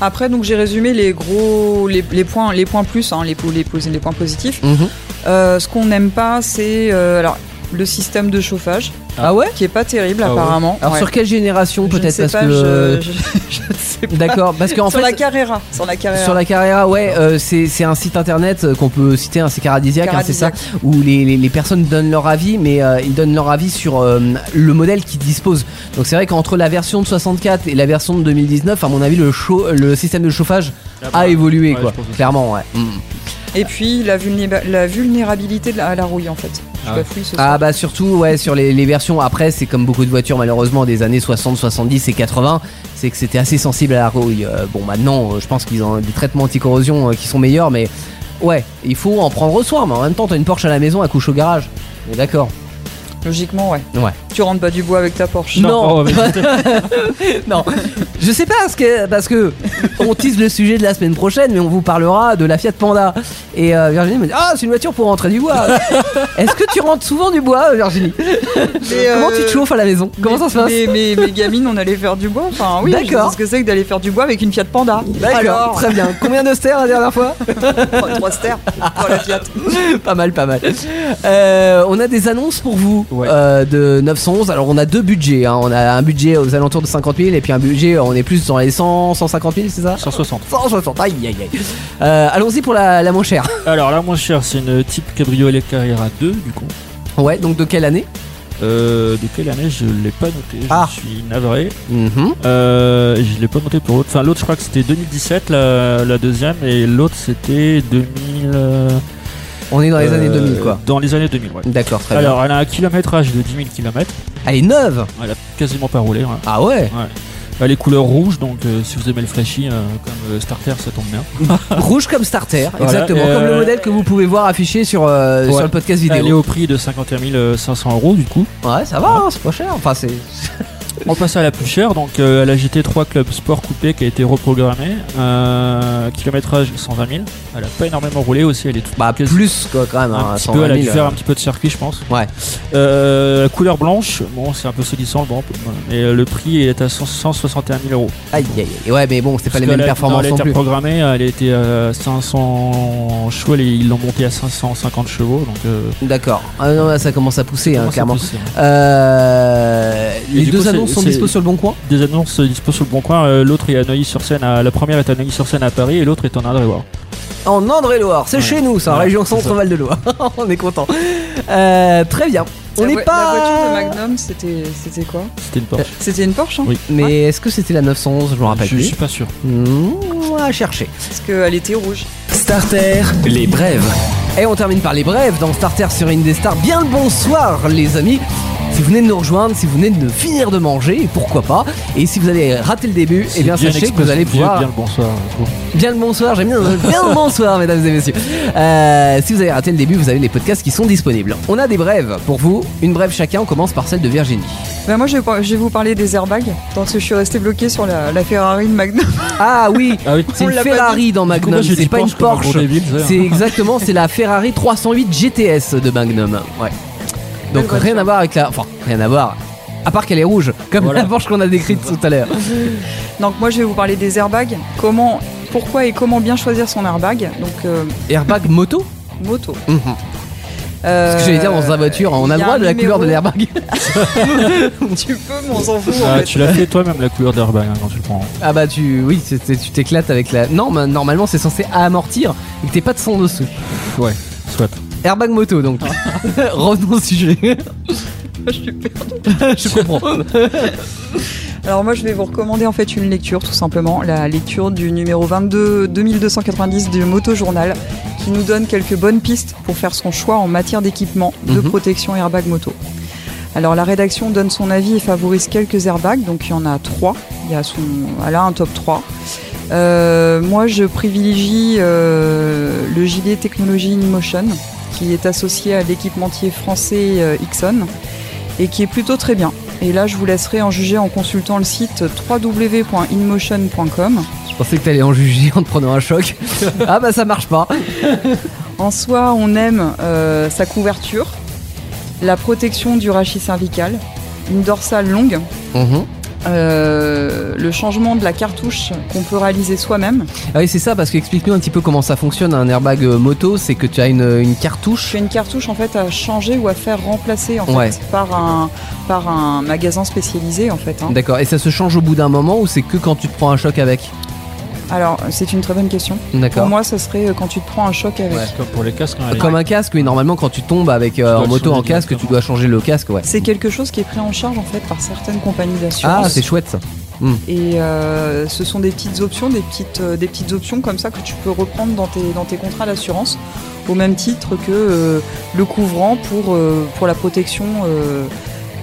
Après, donc j'ai résumé les gros, les, les points, les points plus, hein, les, les, les points positifs. Mhm. Euh, ce qu'on n'aime pas, c'est euh, alors le système de chauffage ah ouais qui est pas terrible Ah ouais. apparemment. alors Ouais. sur quelle génération Je ne peut-être sais parce pas, que je, je- [laughs] je ne sais pas. [laughs] D'accord, parce qu'en sur la fait, Carrera, sur la Carrera. sur la Carrera, ouais, euh, c'est c'est un site internet euh, qu'on peut citer, hein, c'est Caradisiac, hein, c'est ça, où les, les- les personnes donnent leur avis, mais euh, ils donnent leur avis sur euh, le modèle qu'ils disposent. Donc c'est vrai qu'entre la version de 64 et la version de 2019, à mon avis, le, chaud, le système de chauffage a évolué, Ouais, quoi. Clairement, ouais. Mm. Et puis la, vulnérabilité de la- à la rouille en fait. Je Ah ouais. bafouille ce Ah bah surtout ouais sur les, les versions après c'est comme beaucoup de voitures malheureusement des années 60, 70 et 80 c'est que c'était assez sensible à la rouille. Euh, bon maintenant euh, je pense qu'ils ont des traitements anti-corrosion euh, qui sont meilleurs mais ouais il faut en prendre soin mais en même temps t'as une Porsche à la maison à couche au garage. On est D'accord. Logiquement, ouais. Ouais. Tu rentres pas du bois avec ta Porsche. Non. oh, mais- [laughs] non, je sais pas parce que parce que on tease le sujet de la semaine prochaine, mais on vous parlera de la Fiat Panda. Et euh, Virginie me dit ah c'est une voiture pour rentrer du bois. [laughs] Est-ce que tu rentres souvent du bois, Virginie Mais, Comment euh, tu te chauffes à la maison? Comment ça se passe? mais, gamines, on allait faire du bois. Enfin, oui, je D'accord. sais ce que c'est que d'aller faire du bois avec une Fiat Panda. D'accord, Alors, très bien. Combien de stères la dernière fois? Trois, trois stères pour la Fiat. [laughs] Pas mal, pas mal. Euh, on a des annonces pour vous Ouais. euh, de 911. Alors on a deux budgets. hein. On a un budget aux alentours de 50 000 et puis un budget, on est plus dans les 100, 150 000, c'est ça 160. 160. Aïe, aïe, aïe. Euh, Allons-y pour la, la moins chère. [laughs] Alors la moins chère, c'est une type cabriolet Carrera 2 du coup. Ouais, donc de quelle année Euh, de quelle année je l'ai pas noté. Je Ah. suis navré. Mhm. Euh, je l'ai pas noté pour l'autre. Enfin l'autre je crois que c'était 2017 la, la deuxième et l'autre c'était 2000. euh, On est dans les années 2000, quoi. Dans les années 2000 ouais. D'accord, très Alors elle a un kilométrage de 10 000 km. Elle est neuve. Elle a quasiment pas roulé. ouais. Ah ouais Bah, les couleurs rouges, donc euh, si vous aimez le flashy, euh, comme euh, starter, ça tombe bien. [laughs] Rouge comme starter, Voilà, exactement, et, comme le euh, modèle que vous pouvez voir affiché sur, euh, Ouais. sur le podcast Elle est vidéo. au prix de 51 500 euros du coup. Ouais, ça va, hein, c'est pas cher. Enfin, c'est. [laughs] On passe à la plus chère, donc euh, la GT3 Club Sport Coupé qui a été reprogrammée. Euh, kilométrage 120 000. Elle a pas énormément roulé aussi, elle est toute Bah, plus quoi, quand même. un hein, petit 120 peu, elle a dû 000, faire euh. un petit peu de circuit, je pense. Ouais. La couleur blanche, bon, c'est un peu solissant, bon, euh, le prix est à 100 161 000 euros. Aïe, aïe, aïe. Ouais, mais bon, c'est pas les mêmes performances Elle a été plus. programmée, elle été à 500 chevaux, et ils l'ont monté à 550 chevaux, donc. D'accord. Ah non, là, ça commence à pousser, hein, clairement. pousse, hein. Les deux coup, annonces sont dispo sur le bon coin Des annonces dispo sur le bon coin. euh, l'autre est à Neuilly-sur-Seine. à- La première est à Neuilly-sur-Seine à Paris et l'autre est en Indre-et-Loire. En André-Loire, c'est Ouais. chez nous, ça, en Ouais, région centre-val de Loire. [laughs] On est content. Euh, très bien. On n'est pas. la voiture de Magnum, c'était c'était quoi? C'était une Porsche. C'était une Porsche hein? Oui. Mais est-ce que c'était la 911 Je me rappelle je, je plus. suis pas sûr. Mmh, on va chercher. Parce qu'elle était rouge. Starter, les brèves. Et on termine par les brèves dans Starter sur Indestar. Bien le bonsoir, les amis. Si vous venez de nous rejoindre, si vous venez de finir de manger, pourquoi pas. Et si vous avez raté le début, eh bien sachez que vous allez pouvoir. Bien le bonsoir. je trouve. Bien le bonsoir, j'aime bien, bien le bonsoir, mesdames et messieurs. Euh, si vous avez raté le début, vous avez les podcasts qui sont disponibles. On a des brèves pour vous, une brève chacun. On commence par celle de Virginie. Ben moi, je vais, par- je vais vous parler des airbags, parce que je suis resté bloqué sur la, la Ferrari de Magnum. Ah oui, Ah oui. c'est une Ferrari dans Magnum, c'est pas une Porsche. C'est exactement, c'est la Ferrari 308 GTS de Magnum. Ouais. Donc rien voiture. à voir avec la, enfin rien à voir. À part qu'elle est rouge, comme Voilà. la Porsche qu'on a décrite [laughs] tout à l'heure. Donc moi, je vais vous parler des airbags. Comment, pourquoi et comment bien choisir son airbag. Donc euh, Airbag moto moto. Mhm. Euh, Ce que j'allais dire dans sa voiture, on a le droit de la couleur de l'airbag. [laughs] Tu peux, mais on s'en fout. en Ah, fait. tu l'as fait toi-même la couleur d'airbag hein, quand tu le prends. Ah bah tu, oui, c'est- c'est- tu t'éclates avec la. Non, mais normalement c'est censé amortir et que t'aies pas de son dessous. Ouais, soit. Airbag moto donc. [laughs] Revenons au sujet. [laughs] Je suis perdue. Je comprends. [laughs] Alors moi, je vais vous recommander en fait une lecture, tout simplement, la lecture du numéro 22 2290 du Moto Journal, qui nous donne quelques bonnes pistes pour faire son choix en matière d'équipement de Mhm. protection airbag moto. Alors la rédaction donne son avis et favorise quelques airbags, donc il y en a trois. Il y a son, elle a un top 3. Euh, moi, je privilégie euh, le gilet technologie InMotion, qui est associé à l'équipementier français euh, Ixon et qui est plutôt très bien. Et là, je vous laisserai en juger en consultant le site www.inmotion.com. Je pensais que t'allais en juger en te prenant un choc. [laughs] ah bah ça marche pas. En soi, on aime euh, sa couverture, la protection du rachis cervical, une dorsale longue, Mhm. Euh, le changement de la cartouche qu'on peut réaliser soi-même. Ah oui c'est ça parce qu'explique-nous un petit peu comment ça fonctionne un airbag euh, moto. C'est que tu as une, une cartouche. Tu as une cartouche en fait à changer ou à faire remplacer en fait, par, un, par un magasin spécialisé en fait. hein. D'accord. Et ça se change au bout d'un moment ou c'est que quand tu te prends un choc avec? Alors, c'est une très bonne question. Pour moi, ça serait euh, quand tu te prends un choc avec. Ouais. Comme pour les casques. hein, Comme un casque, oui. Normalement, quand tu tombes avec euh, en moto en casque, tu dois changer le casque, ouais. C'est quelque chose qui est pris en charge en fait par certaines compagnies d'assurance. Ah, c'est chouette ça. Et euh, ce sont des petites options, des petites, euh, des petites options comme ça que tu peux reprendre dans tes, dans tes contrats d'assurance, au même titre que euh, le couvrant pour, euh, pour la protection euh,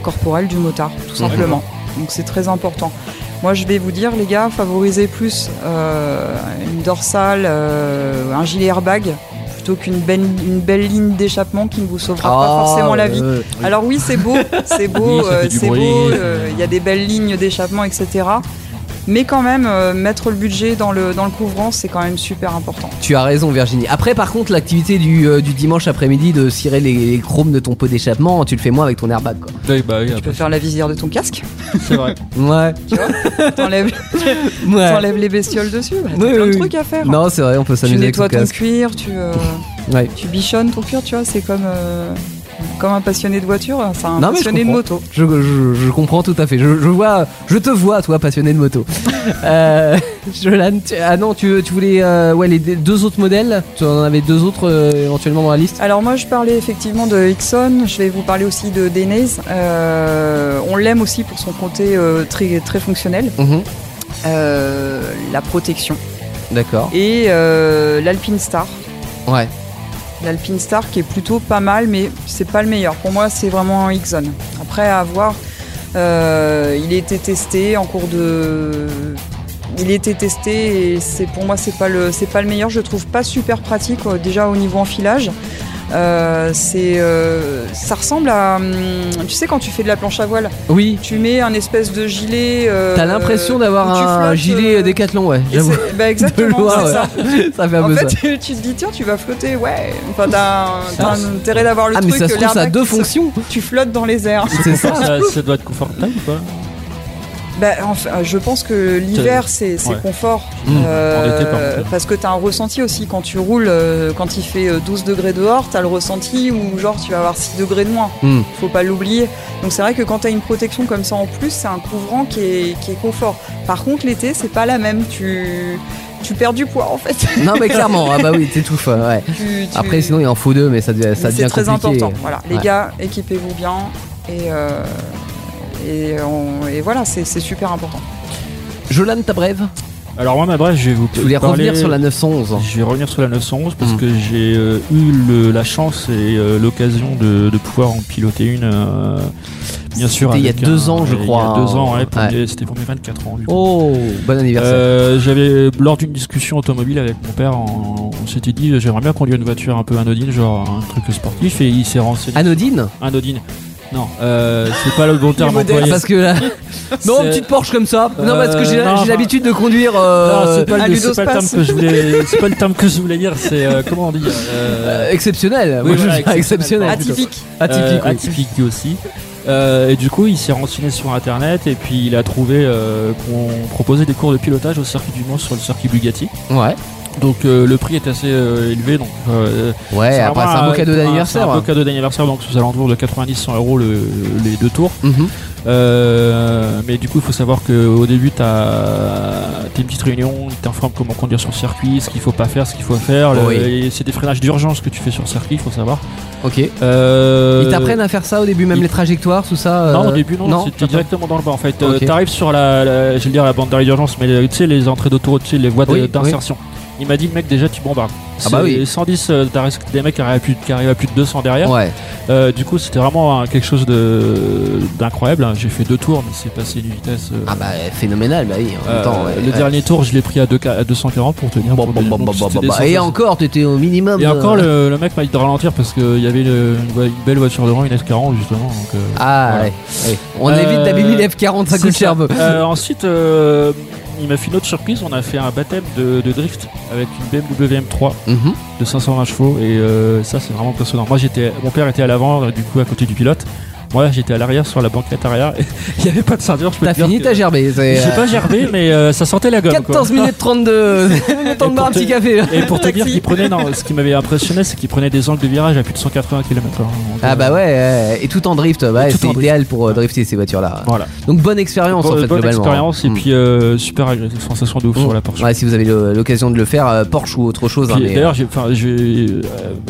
corporelle du motard, tout simplement. Donc c'est très important. Moi je vais vous dire les gars, favorisez plus euh, une dorsale, euh, un gilet airbag, plutôt qu'une belle, une belle ligne d'échappement qui ne vous sauvera pas Ah, forcément la vie. euh, Alors oui, c'est beau, c'est beau, Oui, euh, c'est beau. euh, Il y a des belles lignes d'échappement, etc. Mais quand même, euh, mettre le budget dans le, dans le couvrant, c'est quand même super important. Tu as raison, Virginie. Après, par contre, l'activité du, euh, du dimanche après-midi de cirer les, les chromes de ton pot d'échappement, tu le fais moins avec ton airbag, quoi. Oui, bah oui, Tu après, peux faire la visière de ton casque, c'est vrai. [laughs] Ouais. tu vois. T'enlèves [laughs] Ouais. les bestioles dessus. Bah, t'as Oui, plein oui, de trucs à faire. Non, c'est vrai, on peut tu s'amuser avec son nettoies ton cuir, tu, euh, Ouais. tu bichonnes ton cuir, tu vois. C'est comme, euh, comme un passionné de voiture, c'est un Non, passionné de moto. Je, je- je comprends tout à fait. Je, je vois, je te vois, toi, passionné de moto. [laughs] euh, tu- ah non, tu, tu voulais, euh, ouais, les deux autres modèles? Tu en avais deux autres euh, éventuellement dans la liste? Alors moi je parlais effectivement de Ixon, je vais vous parler aussi de Denez. On l'aime aussi pour son côté très, très fonctionnel, Mhm. La protection. D'accord. Et euh, l'Alpine Star. Ouais. L'Alpine Star qui est plutôt pas mal mais c'est pas le meilleur. Pour moi c'est vraiment un Ixon. Après à voir, Euh, il a été testé en cours de. Il a été testé et pour moi c'est pas le c'est pas le meilleur. Je trouve pas super pratique euh, déjà au niveau enfilage. Euh, c'est euh, ça ressemble à hum, tu sais quand tu fais de la planche à voile, Oui. tu mets un espèce de gilet. euh, T'as l'impression où d'avoir un flottes, gilet euh, décathlon, ouais. et J'avoue. c'est- Bah [laughs] De exactement, loin, c'est ouais. ça. [laughs] Ça fait un En peu fait, ça. [laughs] tu te dis, tiens, tu vas flotter, ouais. Enfin, t'as t'as un intérêt d'avoir le Ah, mais truc, ça se trouve, ça a deux fonctions. Tu flottes dans les airs. C'est ça. ça, ça doit être confortable ou pas Bah, enfin, je pense que l'hiver, c'est Ouais. confort. Mm. Euh, parce que t'as un ressenti aussi. Quand tu roules, euh, quand il fait euh, 12 degrés dehors, t'as le ressenti où, genre, tu vas avoir 6 degrés de moins. Mm. Faut pas l'oublier. Donc, c'est vrai que quand t'as une protection comme ça en plus, c'est un couvrant qui est, qui est confort. Par contre, l'été, c'est pas la même. Tu. Tu perds du poids en fait. Non, mais clairement, ah bah oui, [laughs] t'étouffes, ouais. Tu- tu- Après, sinon, il en faut deux, mais ça, devient- ça Mais devient très compliqué. important. Voilà, les gars, équipez-vous bien et euh, et, on- et voilà, c'est super important. Jolan, ta brève Alors moi ma bref, je vais vous Tu voulais parler- revenir sur la 911 Je vais revenir sur la 911 parce Mm. que j'ai euh, eu le- la chance et euh, l'occasion de, de pouvoir en piloter une. euh, bien sûr. C'était il y a deux un- ans, je il y a crois, deux ans, ouais. pour ouais. mes- C'était pour mes 24 ans. du coup. Oh, bon anniversaire. Euh, J'avais lors d'une discussion automobile avec mon père, on, on s'était dit j'aimerais bien conduire une voiture un peu anodine, genre un truc sportif, et il s'est renseigné. Anodine Anodine. Non, euh, c'est pas le bon terme employé. Parce que là. [laughs] Non, petite Porsche comme ça. Non, parce que j'ai Euh, j'ai l'habitude de conduire. Non, euh, c'est pas, le- c'est pas le terme ludospace. que je voulais. [laughs] C'est pas le terme que je voulais dire. C'est euh, comment on dit euh, euh, exceptionnel. oui, Moi, je voilà, veux dire exceptionnel. Atypique. Atypique. euh, oui. atypique aussi. Euh, et du coup, il s'est renseigné sur internet et puis il a trouvé euh, qu'on proposait des cours de pilotage au circuit du Mans sur le circuit Bugatti. Ouais. Donc euh, le prix est assez euh, élevé. Donc euh, Ouais, c'est après, c'est un beau cadeau c'est d'anniversaire. un beau hein. cadeau d'anniversaire, donc aux alentours de 90-100 euros le- les deux tours. Mhm. Mais du coup, il faut savoir qu'au début, tu as une petite réunion, ils t'informent comment conduire sur le circuit, ce qu'il faut pas faire, ce qu'il faut faire. Oui. C'est des freinages d'urgence que tu fais sur le circuit, il faut savoir. Ok. Ils t'apprennent à faire ça au début, même les trajectoires, tout ça Non, au début, non, pas- directement dans le bas en fait. Ok. tu t'arrives sur la, la- je vais le dire, la bande d'arrêt d'urgence, mais tu sais, les entrées d'autoroute, tu sais, les voies Oui, d'insertion. Il m'a dit, mec, déjà, tu bombardes. Ah bah oui. 110, euh, t'as risque- des mecs qui arrivent, à plus, qui arrivent à plus de 200 derrière. Ouais. Euh, du coup, c'était vraiment quelque chose d'incroyable. hein. J'ai fait deux tours, mais c'est passé une vitesse. euh, Ah bah, phénoménal, bah oui, en même euh, temps. ouais. le Ouais. dernier tour, je l'ai pris à, 2, à 240 pour tenir. Bon, pour bon, bon, donc bon. Et encore, t'étais au minimum. Et encore, le, le mec m'a dit de ralentir parce qu'il y avait une, une une belle voiture devant, une S40 justement. Donc, Ah voilà. ouais. On évite d'abîmer les F40, ça coûte cher. Ensuite, il m'a fait une autre surprise. On a fait un baptême de, de drift avec une BMW M3 Mhm. de 520 chevaux et euh, ça, c'est vraiment impressionnant. Moi, j'étais, mon père était à l'avant, du coup, à côté du pilote. Moi, j'étais à l'arrière sur la banquette arrière. et [laughs] Il n'y avait pas de ceinture. je peux T'as te dire fini que- ta gerbée. c'est, J'ai euh, pas gerbé, mais euh, ça sentait la gomme. quoi. 14 minutes 32. Le temps de boire un petit café. là. Et pour te [laughs] dire qu'il prenait, non, ce qui m'avait impressionné, c'est qu'il prenait des angles de virage à plus de 180 km/h. Donc, Ah euh, bah ouais, ouais. et tout en drift, bah, c'est drift. idéal pour euh, drifter ces voitures-là. Voilà. Donc bonne expérience en Bonne fait bonne globalement. expérience et Mm. puis euh, super agréable, sensation de ouf Mm. sur la Porsche. Ouais, si vous avez l'occasion de le faire, euh, Porsche ou autre chose. hein, D'ailleurs, j'ai, enfin, je vais euh,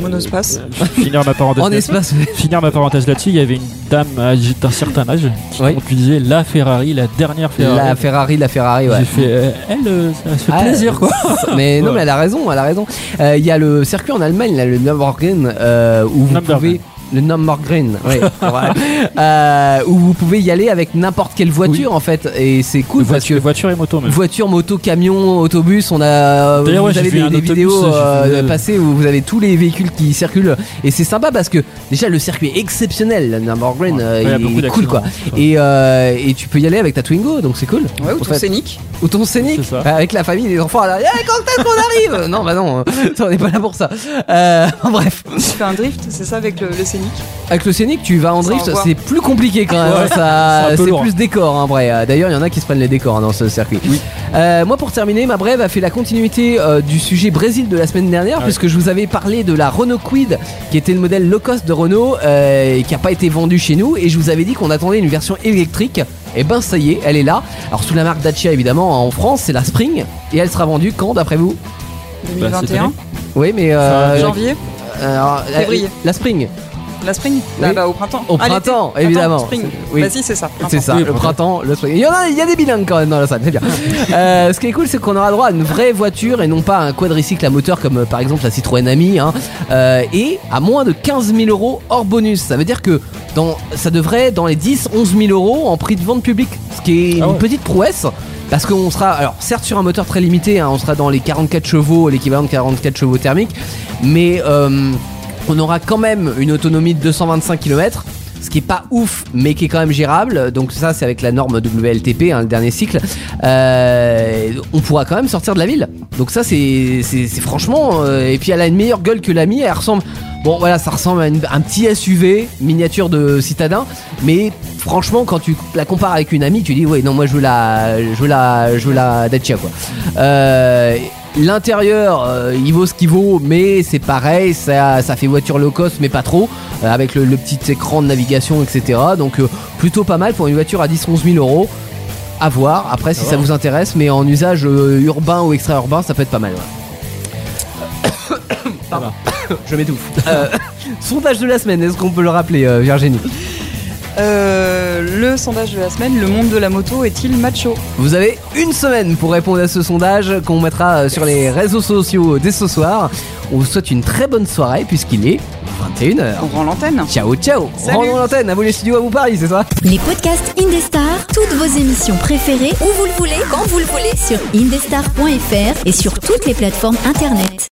Monospace. euh, finir ma parenthèse. en espace. Finir ma parenthèse là-dessus, il y avait une dame d'un certain âge qui Oui. conduisait la Ferrari, la dernière Ferrari. La Ferrari, la Ferrari, ouais. J'ai fait, euh, elle, euh, ça fait Ah, plaisir quoi. Mais [laughs] non, Ouais. mais elle a raison, elle a raison. Euh, Il y a le circuit en Allemagne, là, le Nürburgring, euh, où vous pouvez. Le Nürburgring, oui, voilà. [laughs] Euh, où vous pouvez y aller avec n'importe quelle voiture en fait, et c'est cool parce que voiture, voiture et moto même. voiture, moto, camion, autobus, on a. D'ailleurs, vous ouais, avez vu des, des autobus, vidéos euh, vu- passées où vous avez tous les véhicules qui circulent, et c'est sympa parce que déjà le circuit est exceptionnel, le Nürburgring, Ouais. euh, Ouais, il y a il est cool quoi. d'accidents. Et, euh, et tu peux y aller avec ta Twingo, donc c'est cool. Ouais, ou En ton fait. scénic. Ou ton scénic. Bah, Avec la famille, les enfants à l'arrière, Eh, quand est-ce qu'on arrive? Non, bah non, [laughs] on n'est pas là pour ça. Euh, [laughs] bref, Tu fais un drift, c'est ça avec le, le scénic. Avec le scénic, tu vas en drift, c'est plus compliqué quand même. Ouais, hein, ça- [laughs] c'est plus décor, en vrai. Euh, D'ailleurs, il y en a qui se prennent les décors hein, dans ce circuit. Oui. Euh, moi, pour terminer, ma brève a fait la continuité euh, du sujet Brésil de la semaine dernière, Ouais. puisque je vous avais parlé de la Renault Kwid, qui était le modèle low cost de Renault euh, et qui n'a pas été vendu chez nous. Et je vous avais dit qu'on attendait une version électrique. Et ben, ça y est, elle est là. Alors, sous la marque Dacia, évidemment, en France, c'est la Spring. Et elle sera vendue quand, d'après vous? Bah, cette 2021. année. Oui, mais. euh, Janvier. alors, la- Février. La, Spring. La spring Oui. Ah bah, Au printemps. Au Ah, printemps, Attends, évidemment. spring. Oui. Vas-y, c'est ça. C'est ça, Oui, le printemps. printemps, le spring. Il y, en a, il y a des bilingues quand même dans la salle, c'est bien. [laughs] Euh, ce qui est cool, c'est qu'on aura droit à une vraie voiture et non pas un quadricycle à moteur comme euh, par exemple la Citroën Ami. hein. Euh, et à moins de 15 000 euros hors bonus. Ça veut dire que dans, ça devrait être dans les 10, 11 000 euros en prix de vente public. Ce qui est Ah une ouais. petite prouesse. Parce qu'on sera, alors certes sur un moteur très limité, hein, on sera dans les 44 chevaux, l'équivalent de 44 chevaux thermiques, mais euh, on aura quand même une autonomie de 225 km, ce qui est pas ouf, mais qui est quand même gérable. Donc ça, c'est avec la norme WLTP, hein, le dernier cycle. Euh, on pourra quand même sortir de la ville. Donc ça, c'est franchement. euh, et puis elle a une meilleure gueule que la mie. Elle ressemble. Bon, voilà, ça ressemble à un petit SUV miniature de citadin, mais franchement, quand tu la compares avec une amie, tu dis ouais, non, moi je veux la, je veux la, je veux la Dacia quoi. Euh, L'intérieur, euh, il vaut ce qu'il vaut, mais c'est pareil, ça, ça fait voiture low cost, mais pas trop, euh, avec le, le petit écran de navigation, etc. Donc euh, plutôt pas mal pour une voiture à 10-11 000 euros. À voir, après si ça vous intéresse, mais en usage urbain ou extra-urbain, ça peut être pas mal. ouais. [coughs] Pardon, [coughs] je m'étouffe. [coughs] Sondage de la semaine, est-ce qu'on peut le rappeler, Virginie? Euh, le sondage de la semaine, le monde de la moto est-il macho Vous avez une semaine pour répondre à ce sondage qu'on mettra euh, sur les réseaux sociaux dès ce soir. On vous souhaite une très bonne soirée puisqu'il est 21h. On rend l'antenne Ciao ciao Salut. Rendons l'antenne, à vous les studios, à vous Paris, c'est ça Les podcasts Indestar, toutes vos émissions préférées, où vous le voulez, quand vous le voulez, sur indestar.fr et sur toutes les plateformes internet.